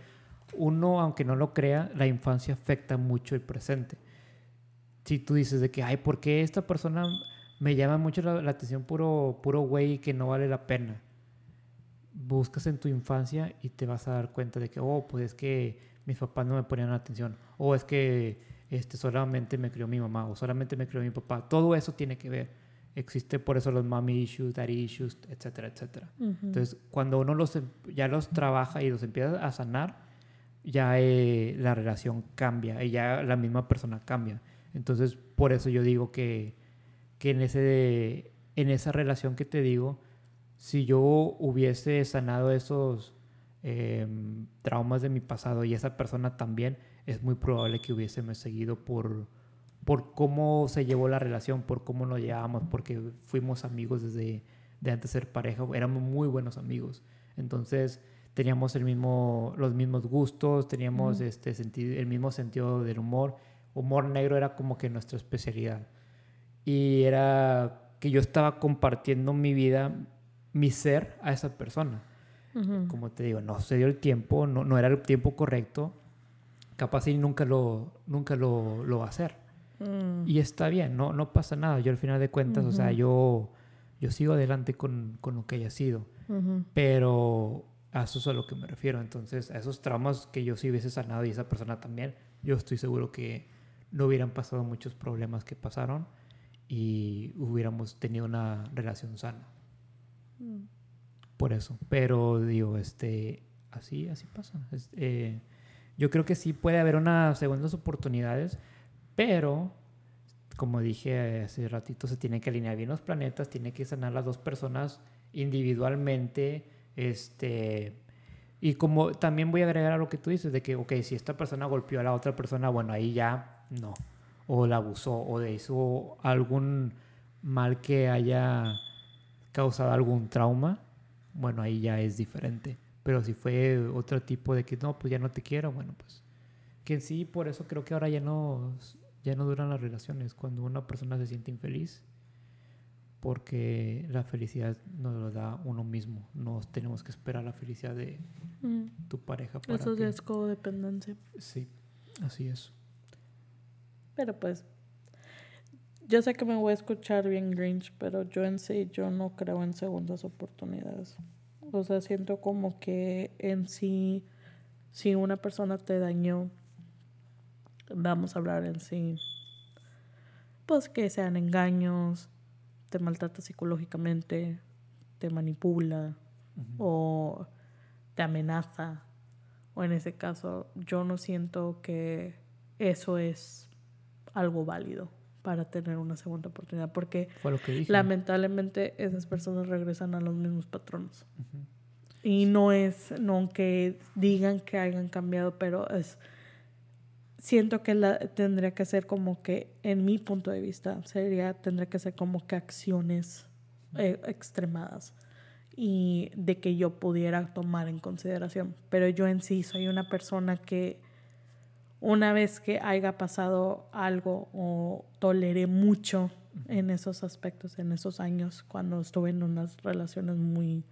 uno, aunque no lo crea, la infancia afecta mucho el presente. Si tú dices de que, ay, ¿por qué esta persona me llama mucho la, la atención puro, puro güey que no vale la pena? Buscas en tu infancia y te vas a dar cuenta de que, oh, pues es que mis papás no me ponían atención, o es que este, solamente me crió mi mamá, o solamente me crió mi papá. Todo eso tiene que ver. Existe por eso los mommy issues, daddy issues, etcétera, etcétera. Entonces, cuando uno los, em- ya los trabaja y los empieza a sanar, ya eh, la relación cambia y ya la misma persona cambia. Entonces, por eso yo digo que, que en, ese, en esa relación que te digo, si yo hubiese sanado esos em, traumas de mi pasado y esa persona también, es muy probable que hubiésemos seguido por, por cómo se llevó la relación, por cómo nos llevábamos, porque fuimos amigos desde de antes de ser pareja, éramos muy buenos amigos. Entonces teníamos el mismo, los mismos gustos, teníamos este sentido, el mismo sentido del humor. Humor negro era como que nuestra especialidad. Y era que yo estaba compartiendo mi vida, mi ser a esa persona como te digo, no se dio el tiempo, no, no era el tiempo correcto, capaz y nunca lo, nunca lo, lo va a hacer. Mm. Y está bien, no, no pasa nada. Yo al final de cuentas, o sea, yo, yo sigo adelante con, con lo que haya sido, pero a eso es a lo que me refiero. Entonces, a esos traumas que yo sí hubiese sanado y esa persona también, yo estoy seguro que no hubieran pasado muchos problemas que pasaron y hubiéramos tenido una relación sana Mm. por eso. Pero digo, este, así, así pasa. Eh, yo creo que sí puede haber unas segundas oportunidades, pero como dije hace ratito, se tienen que alinear bien los planetas, tiene que sanar las dos personas individualmente, este, y como también voy a agregar a lo que tú dices, de que, ok, si esta persona golpeó a la otra persona, bueno, ahí ya no, o la abusó, o le hizo algún mal que haya causado algún trauma, bueno, ahí ya es diferente. Pero si fue otro tipo de que no, pues ya no te quiero, bueno, pues que en sí, por eso creo que ahora ya no, ya no duran las relaciones, cuando una persona se siente infeliz, porque la felicidad nos lo da uno mismo, no tenemos que esperar la felicidad de Mm. tu pareja para Eso que- es codependencia. Sí, así es. Pero pues, yo sé que me voy a escuchar bien Grinch, pero yo en sí, yo no creo en segundas oportunidades. O sea, siento como que en sí, si una persona te dañó, vamos a hablar en sí, pues que sean engaños, te maltrata psicológicamente, te manipula o te amenaza. O en ese caso, yo no siento que eso es algo válido para tener una segunda oportunidad, porque Fue lo que dije. lamentablemente esas personas regresan a los mismos patrones. Y no es, no que digan que hayan cambiado, pero es, siento que la, tendría que ser como que, en mi punto de vista, sería, tendría que ser como que acciones eh, extremadas y de que yo pudiera tomar en consideración. Pero yo en sí soy una persona que una vez que haya pasado algo o toleré mucho en esos aspectos, en esos años, cuando estuve en unas relaciones muy,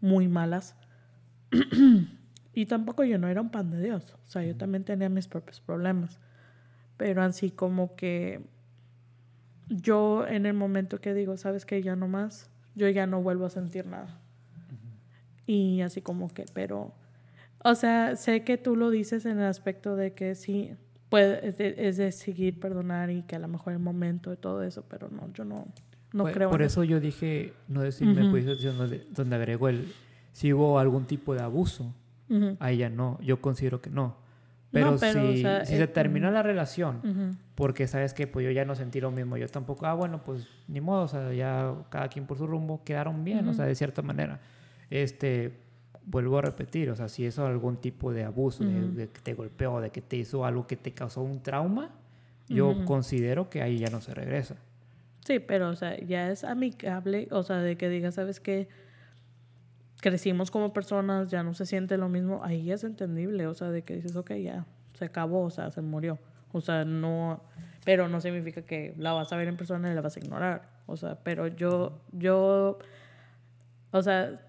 muy malas. y tampoco yo no era un pan de Dios. O sea, yo también tenía mis propios problemas. Pero así como que yo en el momento que digo, sabes que ya no más, yo ya no vuelvo a sentir nada. Y así como que, pero O sea, sé que tú lo dices en el aspecto de que sí, puede, es, de, es de seguir, perdonar y que a lo mejor el momento y todo eso, pero no, yo no, no Por- creo Por eso yo dije, no decirme Ujú. posición donde, donde agrego el, si hubo algún tipo de abuso, Ujú, ahí ya no, yo considero que no. Pero, pero, o si, sea, si eh, se terminó la relación, ujú. porque sabes que pues yo ya no sentí lo mismo, yo tampoco, ah, bueno, pues ni modo, o sea, ya cada quien por su rumbo quedaron bien, o sea, de cierta manera. Este, vuelvo a repetir, o sea, si eso algún tipo de abuso, de- Ujú. de, que te golpeó, de que te hizo algo que te causó un trauma, yo considero que ahí ya no se regresa. Sí, pero, o sea, ya es amigable, o sea, de que digas, ¿sabes qué? Crecimos como personas, ya no se siente lo mismo, ahí es entendible, o sea, de que dices, ok, ya, se acabó, o sea, se murió. O sea, no, pero no significa que la vas a ver en persona y la vas a ignorar. O sea, pero yo, yo, o sea,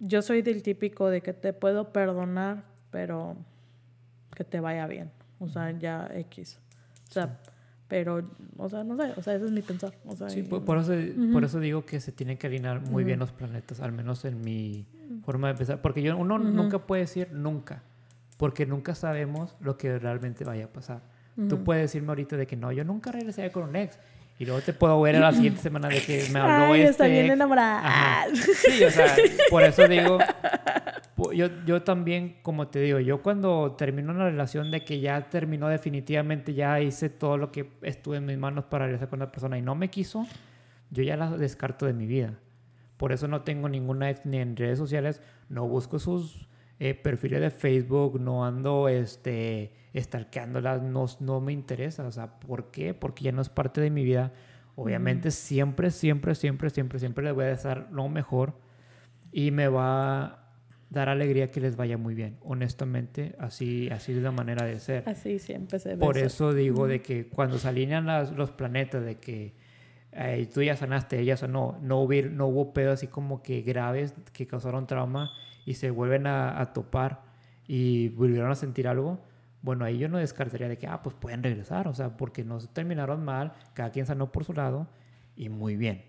yo soy del típico de que te puedo perdonar, pero que te vaya bien. O sea, ya X. O sea, pero, o sea, no sé, o sea, ese es mi pensar. O sea, Sí, y- por, eso, por eso digo que se tienen que alinear muy bien los planetas, al menos en mi forma de pensar. Porque yo, uno nunca puede decir nunca, porque nunca sabemos lo que realmente vaya a pasar. Tú puedes decirme ahorita de que no, yo nunca regresaría con un ex. Y luego te puedo ver a la siguiente semana de que me habló Ay, este está bien enamorada. Ajá. Sí, o sea, por eso digo, yo, yo también, como te digo, yo cuando termino una relación de que ya terminó definitivamente, ya hice todo lo que estuve en mis manos para regresar con la persona y no me quiso, yo ya la descarto de mi vida. Por eso no tengo ninguna ex ni en redes sociales, no busco sus eh, perfiles de Facebook, no ando este, stalkeándolas, no, no me interesa. O sea, ¿por qué? Porque ya no es parte de mi vida. Obviamente siempre, siempre, siempre, siempre, siempre les voy a dar lo mejor y me va dar alegría que les vaya muy bien. Honestamente, así, así es la manera de ser. Así siempre se ve. Por eso digo de que cuando se alinean las- los planetas, de que eh, tú ya sanaste, ella sanó, no, hubo, no hubo pedos así como que graves que causaron trauma y se vuelven a, a topar y volvieron a sentir algo, bueno, ahí yo no descartaría de que, ah, pues pueden regresar, o sea, porque no se terminaron mal, cada quien sanó por su lado y muy bien.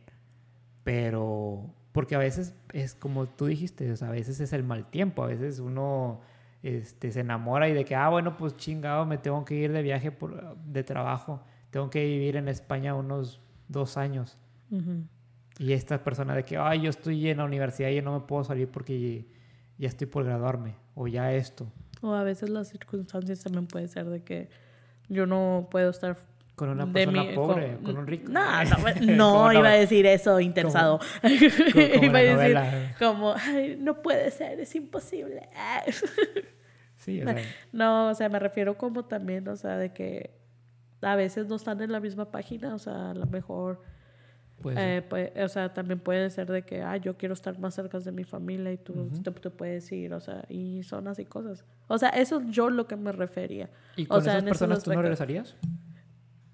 Pero, porque a veces es como tú dijiste, o sea, a veces es el mal tiempo, a veces uno este, se enamora y de que, ah, bueno, pues chingado, me tengo que ir de viaje por, de trabajo, tengo que vivir en España unos dos años. Y esta persona de que, ay, yo estoy en la universidad y no me puedo salir porque ya estoy por graduarme, o ya esto. O a veces las circunstancias también puede ser de que yo no puedo estar Con una persona mi- pobre, con, un rico. No, no, Como no iba a decir eso interesado. como iba a decir como, "Ay, no puede ser, es imposible. Sí, o sea, No, o sea, me refiero como también, o sea, de que a veces no están en la misma página, o sea, a lo mejor, pues, eh, puede- o sea, también puede ser de que, ah, yo quiero estar más cerca de mi familia y tú Ujú. te, te puedes ir, o sea, y son así cosas. O sea, eso es yo lo que me refería. ¿Y o con sea, esas personas tú no regresarías?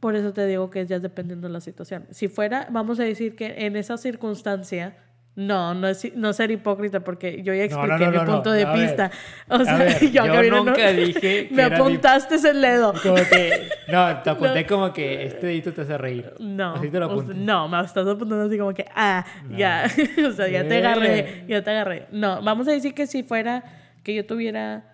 Por eso te digo que ya es dependiendo de la situación. Si fuera, vamos a decir que en esa circunstancia, no, no es no ser hipócrita porque yo ya No, no, expliqué no, mi no, no. punto de A ver. O sea, ver, yo, yo nunca dije que me apuntaste el dedo. Como que, no, te apunté como que este dedito te hace reír. No, Así te lo o sea, apunté. no, me estás apuntando así como que, ah, No. ya, o sea, ya te agarré, Eh. ya te agarré. No, vamos a decir que si fuera que yo tuviera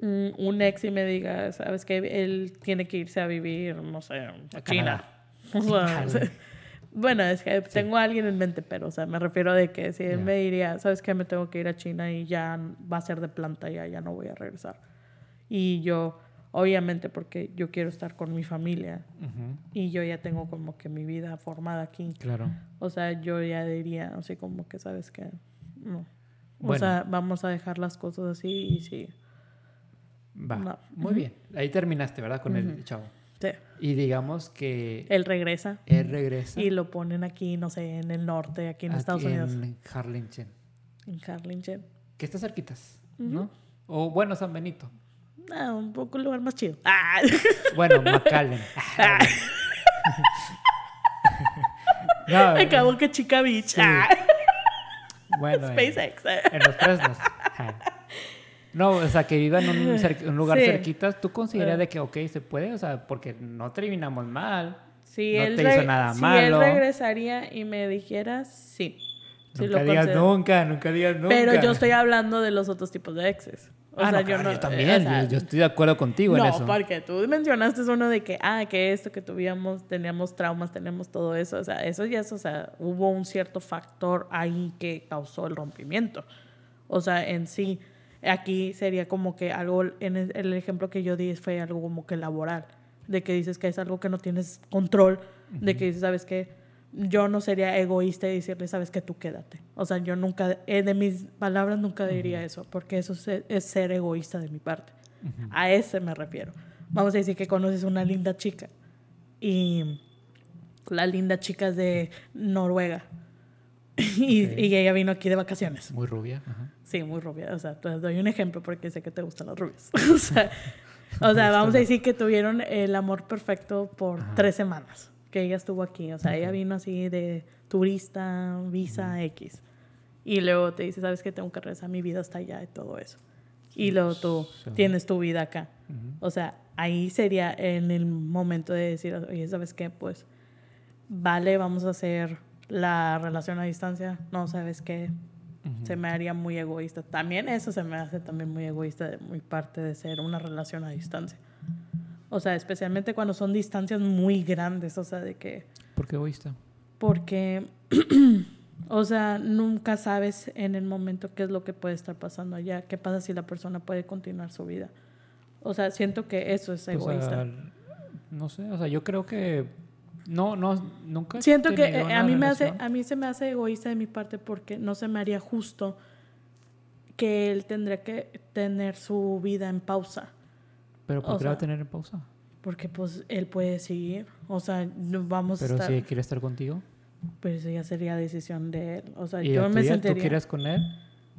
un ex y me diga, sabes que él tiene que irse a vivir, no sé, a China. O sea, Dale. bueno, es que tengo a alguien en mente, pero, o sea, me refiero de que si él me diría, sabes que me tengo que ir a China y ya va a ser de planta, ya, ya no voy a regresar. Y yo, obviamente, porque yo quiero estar con mi familia y yo ya tengo como que mi vida formada aquí. Claro. O sea, yo ya diría, así como que, ¿sabes qué? No. O Bueno. sea, vamos a dejar las cosas así y sí. Va. No. Muy bien. Ahí terminaste, ¿verdad? Con el chavo. sí. Y digamos que Él regresa él regresa y lo ponen aquí, no sé, en el norte, aquí en Estados Unidos. en Harlingen. En Harlingen. Que está cerquitas, ¿no? O bueno, San Benito. Ah, un poco un lugar más chido. Ah. Bueno, McAllen. no, Acabó que Chica Beach. Sí. Ah. bueno, en, SpaceX. en los Fresnos. No, o sea, que viva en un, un lugar Sí. cerquita, ¿tú consideras Ah. de que, ok, se puede? O sea, porque no terminamos mal. Si No él te hizo nada si malo. él regresaría y me dijera, sí. Nunca lo digas considero. nunca, nunca digas nunca. Pero yo estoy hablando de los otros tipos de exes. O ah, sea, no, yo claro, no. yo también, o sea, yo, yo estoy de acuerdo contigo no, en eso. porque tú mencionaste uno de que, ah, que esto, que tuvíamos, teníamos traumas, tenemos todo eso. O sea, eso ya es, o sea, hubo un cierto factor ahí que causó el rompimiento. O sea, en sí, aquí sería como que algo, en el, ejemplo que yo di fue algo como que laboral, de que dices que es algo que no tienes control, de que dices, ¿sabes qué? Yo no sería egoísta y decirle, ¿sabes qué? Tú quédate. O sea, yo nunca, eh, de mis palabras nunca diría eso, porque eso es, es ser egoísta de mi parte. A ese me refiero. Vamos a decir que conoces una linda chica y la linda chica es de Noruega y, y ella vino aquí de vacaciones. Muy rubia. ajá. Sí, muy rubia. O sea, te doy un ejemplo porque sé que te gustan las rubias. o sea, o sea, vamos a decir que tuvieron el amor perfecto por Ajá. tres semanas que ella estuvo aquí. O sea, ella vino así de turista, visa X. Y luego te dice, ¿sabes qué? Tengo que regresar mi vida hasta allá y todo eso. Y luego tú Sí. tienes tu vida acá. Ujú. O sea, ahí sería en el momento de decir, oye, ¿sabes qué? Pues, vale, vamos a hacer la relación a distancia. No, ¿sabes qué? Se me haría muy egoísta. También eso se me hace también muy egoísta de mi parte de ser una relación a distancia. O sea, especialmente cuando son distancias muy grandes, o sea, de que... ¿Por qué egoísta? Porque, o sea, nunca sabes en el momento qué es lo que puede estar pasando allá. ¿Qué pasa si la persona puede continuar su vida? O sea, siento que eso es Pues, egoísta. no sé, o sea, yo creo que no, no, nunca. Siento que eh, a mí me hace, a mí se me hace egoísta de mi parte porque no se me haría justo que él tendría que tener su vida en pausa. Pero ¿por o qué la va a sea, tener en pausa? Porque pues él puede seguir. O sea, vamos Pero a estar. si quiere estar contigo. Pues eso ya sería decisión de él. O sea, ¿Y yo me tuya, sentiría. tú quieres con él?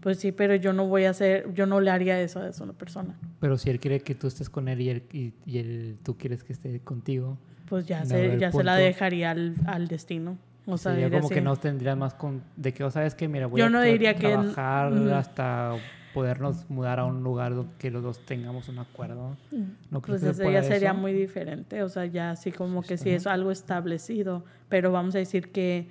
Pues sí, pero yo no voy a hacer, yo no le haría eso a una persona. Pero si él quiere que tú estés con él y él, y, y él- tú quieres que esté contigo, Pues ya, No, se, ya se la punto- dejaría al, al destino. O sea, sería como que así. no tendrías más con... De que, o sabes que, mira, voy Yo a no diría que- trabajar Ujú. hasta podernos mudar a un lugar donde que los dos tengamos un acuerdo. ¿No crees Pues que eso ya sería eso? muy diferente, o sea, ya así como que si Ajá. es algo establecido, pero vamos a decir que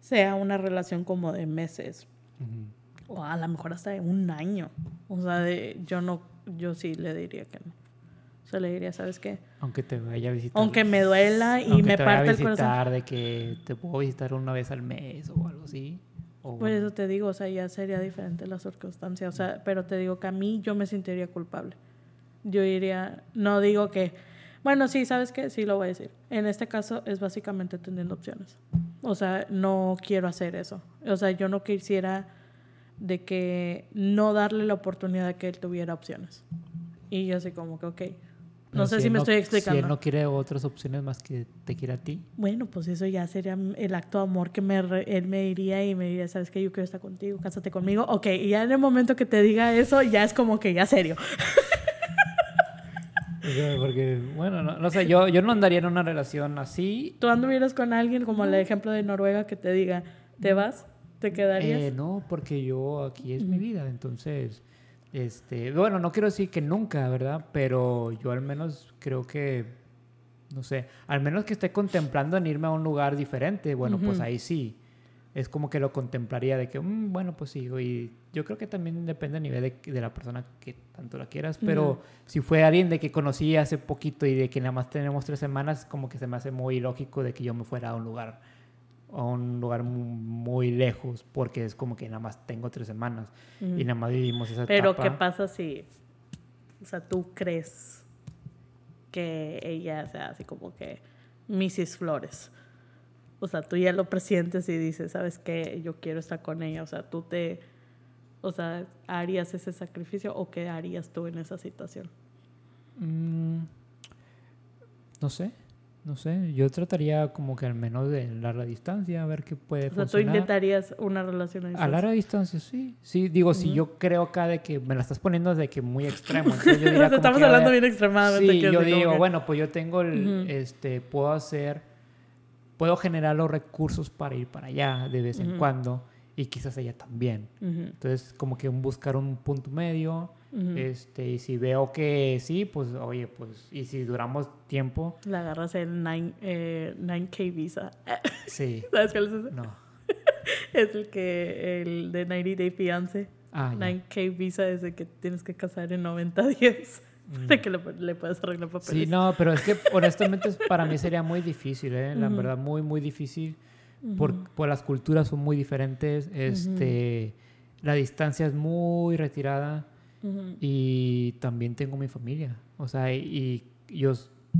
sea una relación como de meses, Ujú. O a lo mejor hasta de un año. O sea, de, yo no, yo sí le diría que no. O sea, le diría, ¿sabes qué? Aunque te vaya a visitar. Aunque me duela y me parte el corazón. de que te puedo visitar una vez al mes o algo así. O, Por eso te digo, o sea, ya sería diferente la circunstancia. O sea, pero te digo que a mí yo me sentiría culpable. Yo diría, no digo que, bueno, sí, ¿sabes qué? Sí lo voy a decir. En este caso es básicamente teniendo opciones. O sea, no quiero hacer eso. O sea, yo no quisiera de que no darle la oportunidad de que él tuviera opciones. Y yo así como que, ok. Pero No sé si, él me estoy Si explicando. él no quiere otras opciones más que te quiere a ti. Bueno, pues eso ya sería el acto de amor que me él me diría y me diría, ¿sabes qué? Yo quiero estar contigo, cásate conmigo. Ok, y ya en el momento que te diga eso, ya es como que ya serio. Porque, bueno, no, no sé, yo, yo no andaría en una relación así. ¿Tú anduvieras con alguien como el ejemplo de Noruega que te diga, ¿te vas? ¿Te quedarías? Eh, no, porque yo aquí es mi vida, entonces, este, bueno, no quiero decir que nunca, ¿verdad? Pero yo al menos creo que, no sé, al menos que esté contemplando en irme a un lugar diferente, bueno, pues ahí sí. Es como que lo contemplaría de que, "Mm, bueno, pues sí, y yo creo que también depende a nivel de, de la persona que tanto la quieras, pero si fue alguien de que conocí hace poquito y de que nada más tenemos tres semanas, como que se me hace muy lógico de que yo me fuera a un lugar a un lugar mu- muy lejos porque es como que nada más tengo tres semanas y nada más vivimos esa Pero etapa. ¿qué pasa si, o sea, tú crees que ella sea así como que Mrs. Flores? O sea, tú ya lo presientes y dices, ¿sabes qué? Yo quiero estar con ella. O sea, tú te, o sea, ¿harías ese sacrificio o qué harías tú en esa situación? Mm, no sé, no sé. Yo trataría como que al menos de larga distancia a ver qué puede O sea, tú funcionar. intentarías una relación a A distancia. larga distancia, sí. Sí, digo, si yo creo acá de que me la estás poniendo de que muy extremo. entonces yo O sea, estamos a hablando bien extremadamente. Sí, yo digo, que- bueno, pues yo tengo el, este, puedo hacer, puedo generar los recursos para ir para allá de vez en cuando y quizás ella también. Entonces, como que buscar un punto medio, este, y si veo que sí, pues, oye, pues, y si duramos tiempo, Le agarras el 9, eh, 9K visa. sí, ¿Sabes cuál es ese? no. Es el que, el de 90 Day Fiance. Ah, ya. 9K visa es de que tienes que casar en 90 días para que le, le puedas arreglar papeles. Mm. Sí, no, pero es que honestamente es- para mí sería muy difícil, ¿eh? La verdad, muy, muy difícil. Por, por las culturas son muy diferentes. Este, La distancia es muy retirada. Ujú. Y también tengo mi familia. O sea, y, y yo,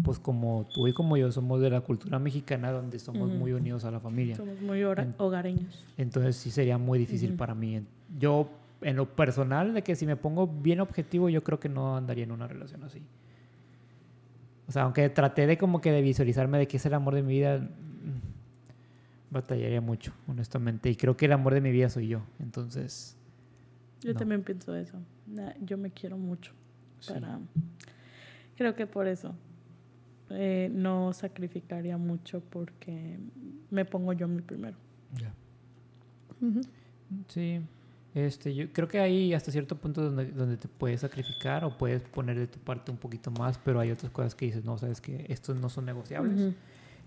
pues como tú y como yo somos de la cultura mexicana donde somos Ujú. muy unidos a la familia. Somos muy hogareños. Entonces sí sería muy difícil Ujú. para mí. Yo, en lo personal, de que si me pongo bien objetivo, yo creo que no andaría en una relación así. O sea, aunque traté de como que de visualizarme de que es el amor de mi vida, mm, batallaría mucho, honestamente. Y creo que el amor de mi vida soy yo. Entonces, Yo No. también pienso eso. Yo me quiero mucho. sí. Para... Creo que por eso eh, no sacrificaría mucho porque me pongo yo mi primero. Ya. Sí. Este, yo creo que hay hasta cierto punto donde, donde te puedes sacrificar o puedes poner de tu parte un poquito más, pero hay otras cosas que dices, no, sabes que estos no son negociables.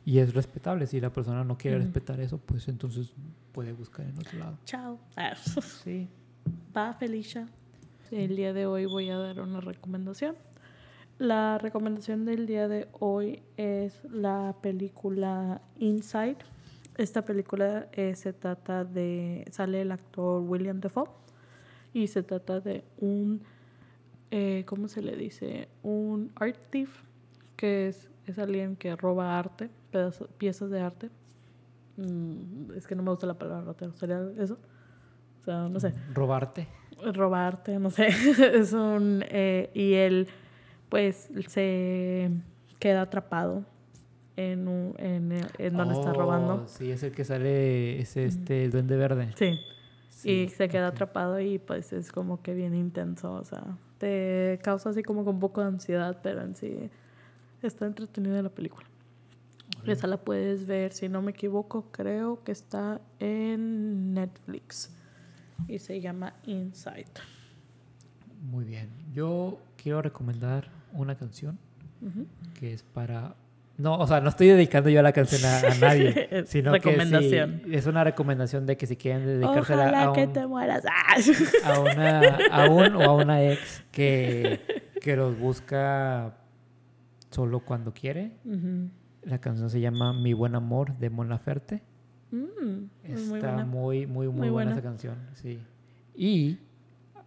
Y es respetable. Si la persona no quiere respetar eso, pues entonces puede buscar en otro lado. Chao. Sí. Va, Felicia. El día de hoy voy a dar una recomendación. La recomendación del día de hoy es la película Inside. Esta película eh, se trata de. sale el actor William Defoe y se trata de un. eh, ¿Cómo se le dice? Un art thief, que es, es alguien que roba arte, pedazo- piezas de arte. Mm, es que no me gusta la palabra ratero, ¿sería eso? O sea, no sé Robarte. Robarte, no sé, es un... eh, y él pues se queda atrapado en, un- en, en donde está Oh, robando. Sí, es el que sale, es este, el duende verde. Sí, Sí, y se queda atrapado y pues es como que bien intenso, o sea, te causa así como con un poco de ansiedad, pero en sí está entretenida la película. Esa la puedes ver, si no me equivoco, creo que está en Netflix y se llama Inside. Muy bien. Yo quiero recomendar una canción que es para... No, o sea, no estoy dedicando yo la canción a, a nadie, sino recomendación. que es una recomendación de que si quieren dedicársela Ojalá a que un, te mueras. A, una, a un o a una ex que, que los busca solo cuando quiere. La canción se llama Mi Buen Amor de Mon Laferte. Mm, muy Está buena. muy, muy, muy, Muy buena. buena. esa canción, sí. Y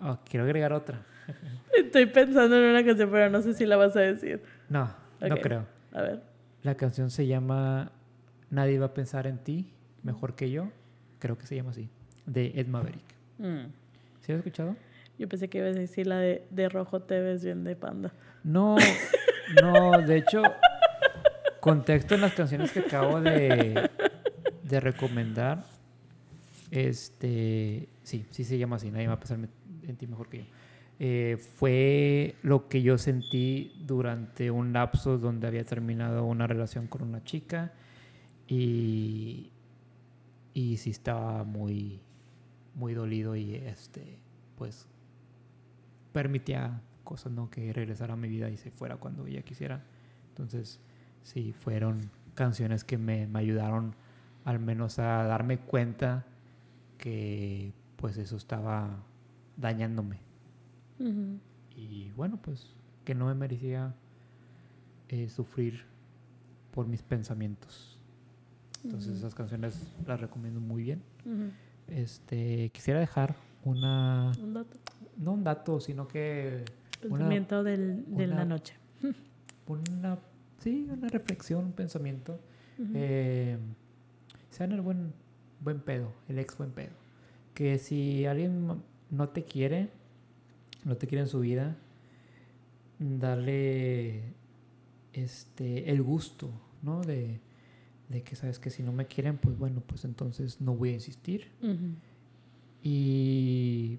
ah, quiero agregar otra. Estoy pensando en una canción, pero no sé si la vas a decir. No, no creo. A ver. La canción se llama Nadie va a pensar en ti mejor que yo. Creo que se llama así. De Ed Maverick. Mm. ¿Sí lo has escuchado? Yo pensé que ibas a decir la de, de rojo te ves bien de panda. No, no, de hecho, contexto en las canciones que acabo de, de recomendar. Este, sí, sí se llama así, nadie va a pensar en ti mejor que yo. Eh, fue lo que yo sentí durante un lapso donde había terminado una relación con una chica y, y sí estaba muy, muy dolido y este, pues permitía cosas, ¿no? Que regresara a mi vida y se fuera cuando ella quisiera. Entonces, sí, fueron canciones que me, me ayudaron al menos a darme cuenta que pues eso estaba dañándome. Y bueno, pues que no me merecía eh, sufrir por mis pensamientos. Entonces esas canciones las recomiendo muy bien. Este, quisiera dejar una, Un dato. no un dato, sino que una, Pensamiento del, de la una- noche. una, sí, una reflexión, un pensamiento. Eh, sean el buen, buen pedo, el ex buen pedo. Que si alguien no te quiere, no te quiere en su vida, darle este, el gusto, ¿no? De, de que sabes que si no me quieren, pues bueno, pues entonces no voy a insistir. Y,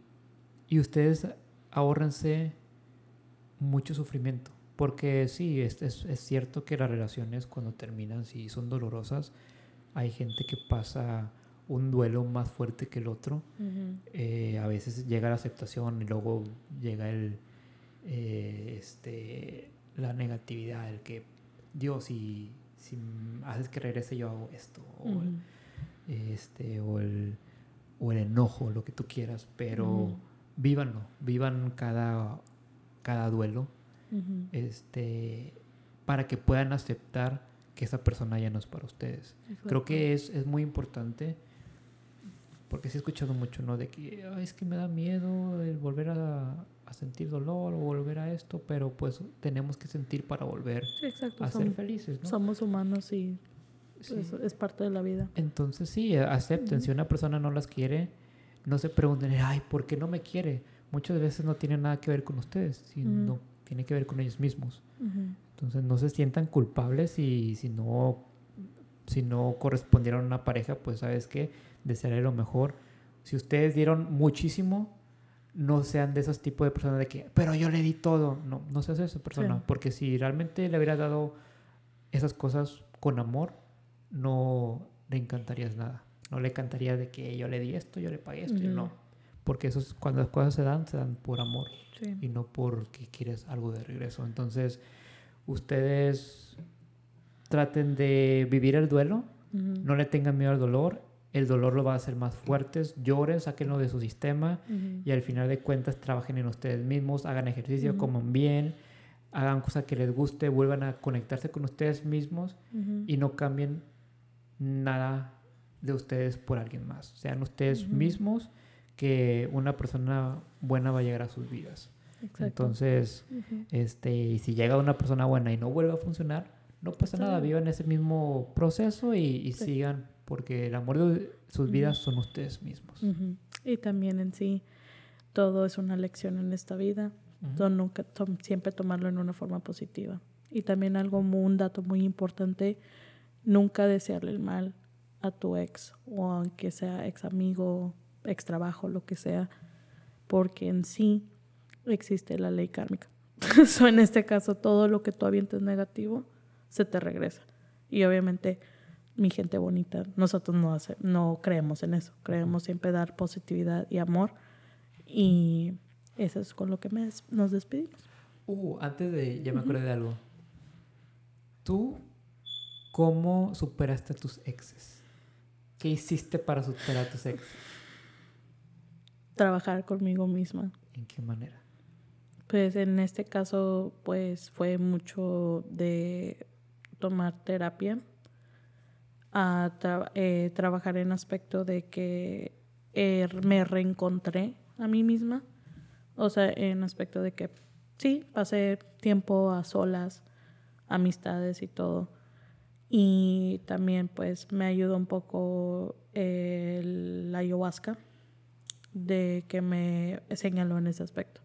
y ustedes ahórrense mucho sufrimiento. Porque sí, es, es, es cierto que las relaciones cuando terminan, si son dolorosas, hay gente que pasa un duelo más fuerte que el otro. Eh, a veces llega la aceptación y luego llega el, eh, este, la negatividad, el que Dios, si, si haces que regrese yo hago esto. O, el- este, o, el, o el enojo, lo que tú quieras, pero Ujú. vívanlo, vivan cada, cada duelo, este, para que puedan aceptar que esa persona ya no es para ustedes. Creo que es, es muy importante, porque sí he escuchado mucho, ¿no? De que "Ay, es que me da miedo el volver a, a sentir dolor o volver a esto, pero pues tenemos que sentir para volver Sí, exacto. a ser Somos, felices, ¿no? somos humanos y Sí. eso es parte de la vida. Entonces sí, acepten. Si una persona no las quiere, no se pregunten, ay, ¿por qué no me quiere? Muchas veces no tiene nada que ver con ustedes, sino Ujú. tiene que ver con ellos mismos. Ujú. Entonces no se sientan culpables y si no, si no correspondieron a una pareja, pues sabes qué, desearé lo mejor. Si ustedes dieron muchísimo, no sean de esos tipos de personas de que, pero yo le di todo. No, no seas esa persona, Sí. porque si realmente le hubieras dado esas cosas con amor, no le encantarías nada. No le encantaría de que yo le di esto, yo le pagué esto, no. Porque eso es, cuando las cosas se dan, se dan por amor Sí. y no porque quieres algo de regreso. Entonces, ustedes traten de vivir el duelo, no le tengan miedo al dolor, el dolor lo va a hacer más fuertes, lloren, sáquenlo de su sistema y al final de cuentas trabajen en ustedes mismos, hagan ejercicio, coman bien, hagan cosas que les guste, vuelvan a conectarse con ustedes mismos y no cambien nada de ustedes por alguien más. Sean ustedes mismos que una persona buena va a llegar a sus vidas. Exacto. Entonces, Ujú. este, y si llega una persona buena y no vuelve a funcionar, no pasa nada, vivan ese mismo proceso y, y Sí. sigan, porque el amor de sus vidas son ustedes mismos. Ujú. Y también en sí, todo es una lección en esta vida. So, nunca tom- siempre tomarlo en una forma positiva. Y también algo, un dato muy importante, nunca desearle el mal a tu ex o aunque sea ex amigo, ex trabajo, lo que sea, porque en sí existe la ley kármica. so, en este caso, todo lo que tú avientes negativo se te regresa. Y obviamente, mi gente bonita, nosotros no, hace- no creemos en eso. Creemos siempre dar positividad y amor. Y eso es con lo que me nos despedimos. Uh, antes de, ya me acordé de algo. ¿Tú cómo superaste a tus exes? ¿Qué hiciste para superar a tus exes? Trabajar conmigo misma. ¿En qué manera? Pues en este caso, pues fue mucho de tomar terapia, a eh, trabajar en aspecto de que eh, me reencontré a mí misma, o sea, en aspecto de que sí, pasé tiempo a solas, amistades y todo. Y también pues me ayudó un poco el- ayahuasca, de que me señaló en ese aspecto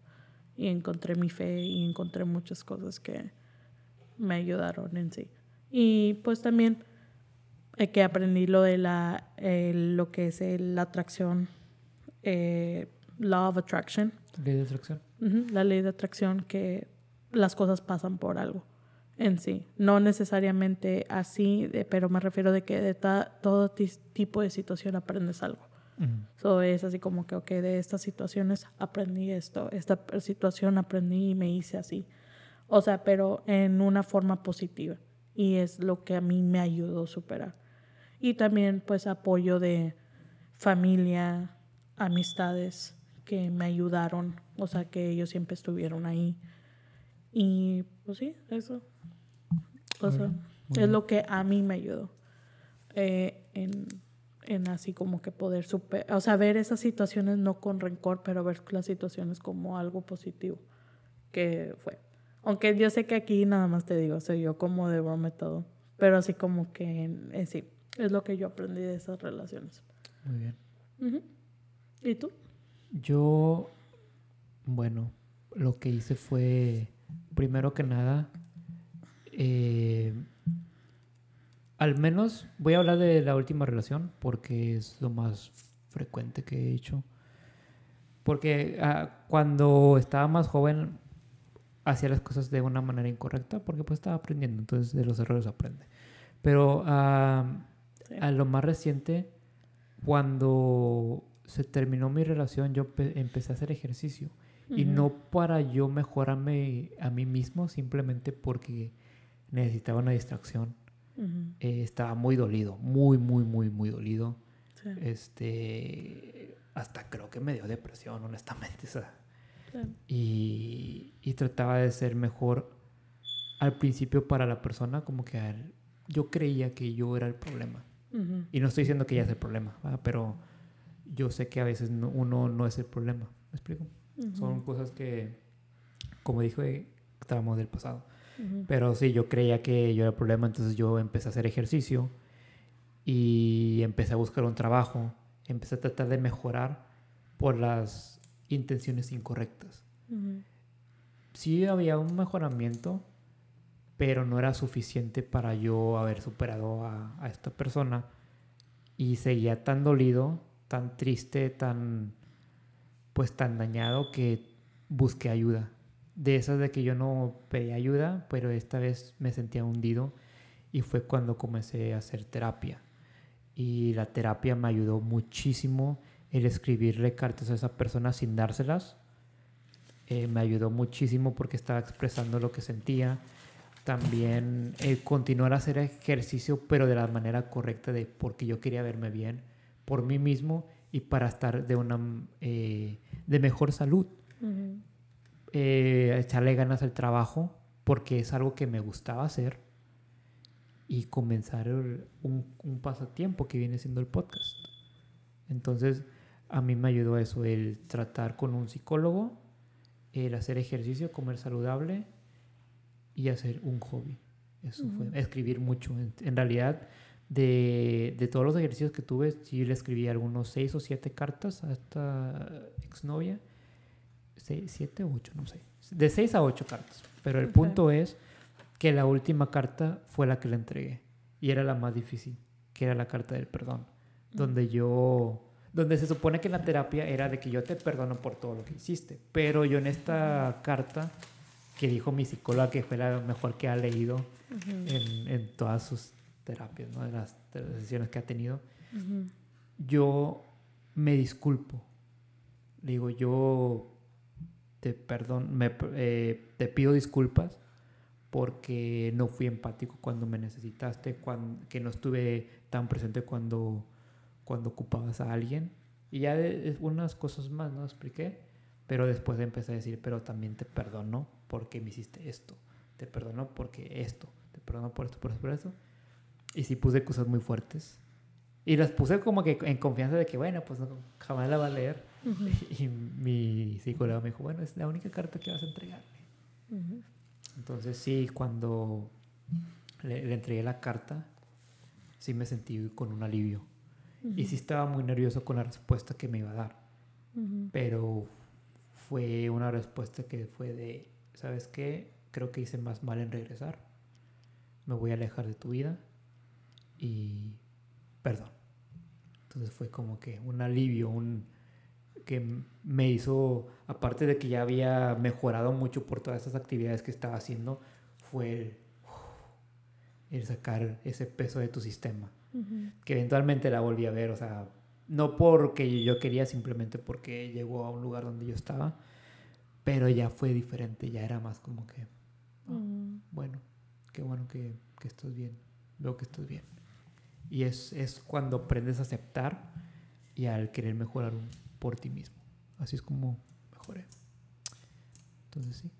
y encontré mi fe y encontré muchas cosas que me ayudaron en sí. Y pues también eh, que aprendí lo de la, eh, lo que es la atracción, eh, law of attraction, ¿Ley de atracción? La ley de atracción, que las cosas pasan por algo en sí. No necesariamente así, de- pero me refiero de que de ta- todo tipo de situación aprendes algo. Ujú. So, es así como que, ok, de estas situaciones aprendí esto, esta situación aprendí y me hice así. O sea, pero en una forma positiva. Y es lo que a mí me ayudó a superar. Y también, pues, apoyo de familia, amistades que me ayudaron. O sea, que ellos siempre estuvieron ahí. Y, pues sí, eso. O sea, es lo que a mí me ayudó. eh, en, en así como que poder superar, o sea, ver esas situaciones no con rencor, pero ver las situaciones como algo positivo que fue. Aunque yo sé que aquí nada más te digo, soy yo como de broma todo, pero así como que sí, es lo que yo aprendí de esas relaciones. Muy bien. Ujú. ¿Y tú? Yo, bueno, lo que hice fue, primero que nada, eh, al menos voy a hablar de la última relación porque es lo más frecuente que he hecho. Porque ah, cuando estaba más joven hacía las cosas de una manera incorrecta porque pues estaba aprendiendo, entonces de los errores aprende. Pero ah, a lo más reciente, cuando se terminó mi relación, yo pe- empecé a hacer ejercicio. Y no para yo mejorarme a mí mismo, simplemente porque necesitaba una distracción. Eh, estaba muy dolido, muy, muy, muy, muy dolido. Sí. Este, hasta creo que me dio depresión, honestamente. o sea, y, y trataba de ser mejor al principio para la persona, como que al- yo creía que yo era el problema. Y no estoy diciendo que ella es el problema, ¿verdad? pero yo sé que a veces no- uno no es el problema. ¿Me explico? Son cosas que, como dije, estábamos del pasado. Pero sí, yo creía que yo era el problema, entonces yo empecé a hacer ejercicio y empecé a buscar un trabajo, empecé a tratar de mejorar por las intenciones incorrectas. Ujú. Sí había un mejoramiento, pero no era suficiente para yo haber superado a, a esta persona y seguía tan dolido, tan triste, tan pues tan dañado que busqué ayuda. De esas de que yo no pedí ayuda, pero esta vez me sentía hundido y fue cuando comencé a hacer terapia. Y la terapia me ayudó muchísimo el escribirle cartas a esa persona sin dárselas. Eh, me ayudó muchísimo porque estaba expresando lo que sentía. También el continuar a hacer ejercicio, pero de la manera correcta, de porque yo quería verme bien por mí mismo y para estar de una eh, de mejor salud. Eh, echarle ganas al trabajo porque es algo que me gustaba hacer y comenzar un, un pasatiempo que viene siendo el podcast. Entonces, a mí me ayudó eso, el tratar con un psicólogo, el hacer ejercicio, comer saludable y hacer un hobby. Eso fue, Ujú. escribir mucho. En, en realidad, de, de todos los ejercicios que tuve, sí le escribí algunos seis o siete cartas a esta exnovia. Seis, siete o ocho, no sé. De seis a ocho cartas. Pero el Ok. punto es que la última carta fue la que le entregué. Y era la más difícil, que era la carta del perdón. Donde yo... Donde se supone que en la terapia era de que yo te perdono por todo lo que hiciste. Pero yo en esta carta que dijo mi psicóloga que fue la mejor que ha leído Ujú. en, en todas sus terapias, ¿no? En las, de las sesiones que ha tenido, Ujú. yo me disculpo. Le digo, yo te perdón, me, eh, te pido disculpas porque no fui empático cuando me necesitaste, cuando, que no estuve tan presente cuando, cuando ocupabas a alguien. Y ya de- unas cosas más, ¿no? Expliqué. Pero después empecé a decir, pero también te perdono porque me hiciste esto. Te perdono porque esto. Te perdono por esto, por esto, por esto. Y sí puse cosas muy fuertes. Y las puse como que en confianza de que, bueno, pues no, jamás la va a leer. Ujú. Y mi psicóloga me dijo, bueno, es la única carta que vas a entregarle. Ujú. Entonces sí, cuando le, le entregué la carta, sí me sentí con un alivio. Y sí estaba muy nervioso con la respuesta que me iba a dar. Pero fue una respuesta que fue de, ¿sabes qué? Creo que hice más mal en regresar. Me voy a alejar de tu vida. Y perdón. Entonces fue como que un alivio, un que me hizo, aparte de que ya había mejorado mucho por todas esas actividades que estaba haciendo, fue el, el sacar ese peso de tu sistema que eventualmente la volví a ver, o sea, no porque yo quería, simplemente porque llegó a un lugar donde yo estaba, pero ya fue diferente, ya era más como que, ah, Ujú. bueno, qué bueno que, que estás bien, veo que estás bien. Y es, es cuando aprendes a aceptar y al querer mejorar un- por ti mismo. Así es como mejoré. Entonces sí.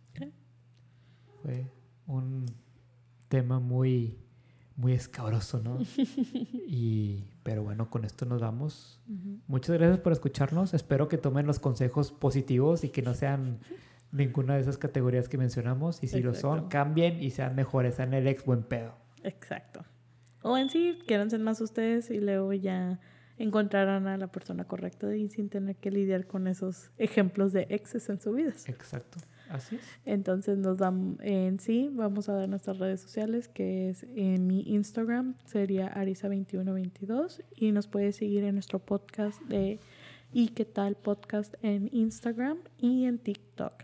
Fue un tema muy, muy escabroso, ¿no? y, pero bueno, con esto nos vamos. Muchas gracias por escucharnos. Espero que tomen los consejos positivos y que no sean ninguna de esas categorías que mencionamos. Y si lo son, cambien y sean mejores, sean el ex buen pedo. Exacto. O en sí, quieran ser más ustedes y luego ya encontrarán a la persona correcta y sin tener que lidiar con esos ejemplos de exes en su vida. Exacto. Así es. Entonces nos dan en sí, vamos a dar nuestras redes sociales, que es en mi Instagram, sería Arisa2122, y nos puede seguir en nuestro podcast de ¿Y qué tal podcast en Instagram y en TikTok?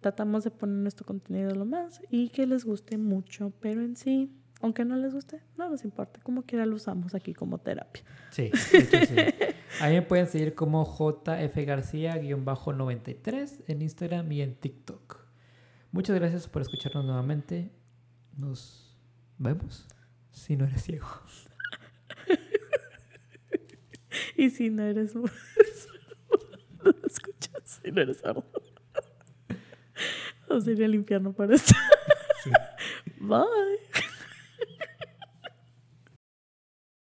Tratamos de poner nuestro contenido lo más y que les guste mucho, pero en sí, aunque no les guste, no nos importa, como quiera lo usamos aquí como terapia. Sí, de hecho, sí. Ahí me pueden seguir como JF García-93 en Instagram y en TikTok. Muchas gracias por escucharnos nuevamente. Nos vemos si no eres ciego. Y si no eres lo escuchas y no eres sordo. o sería el infierno para esto. Bye.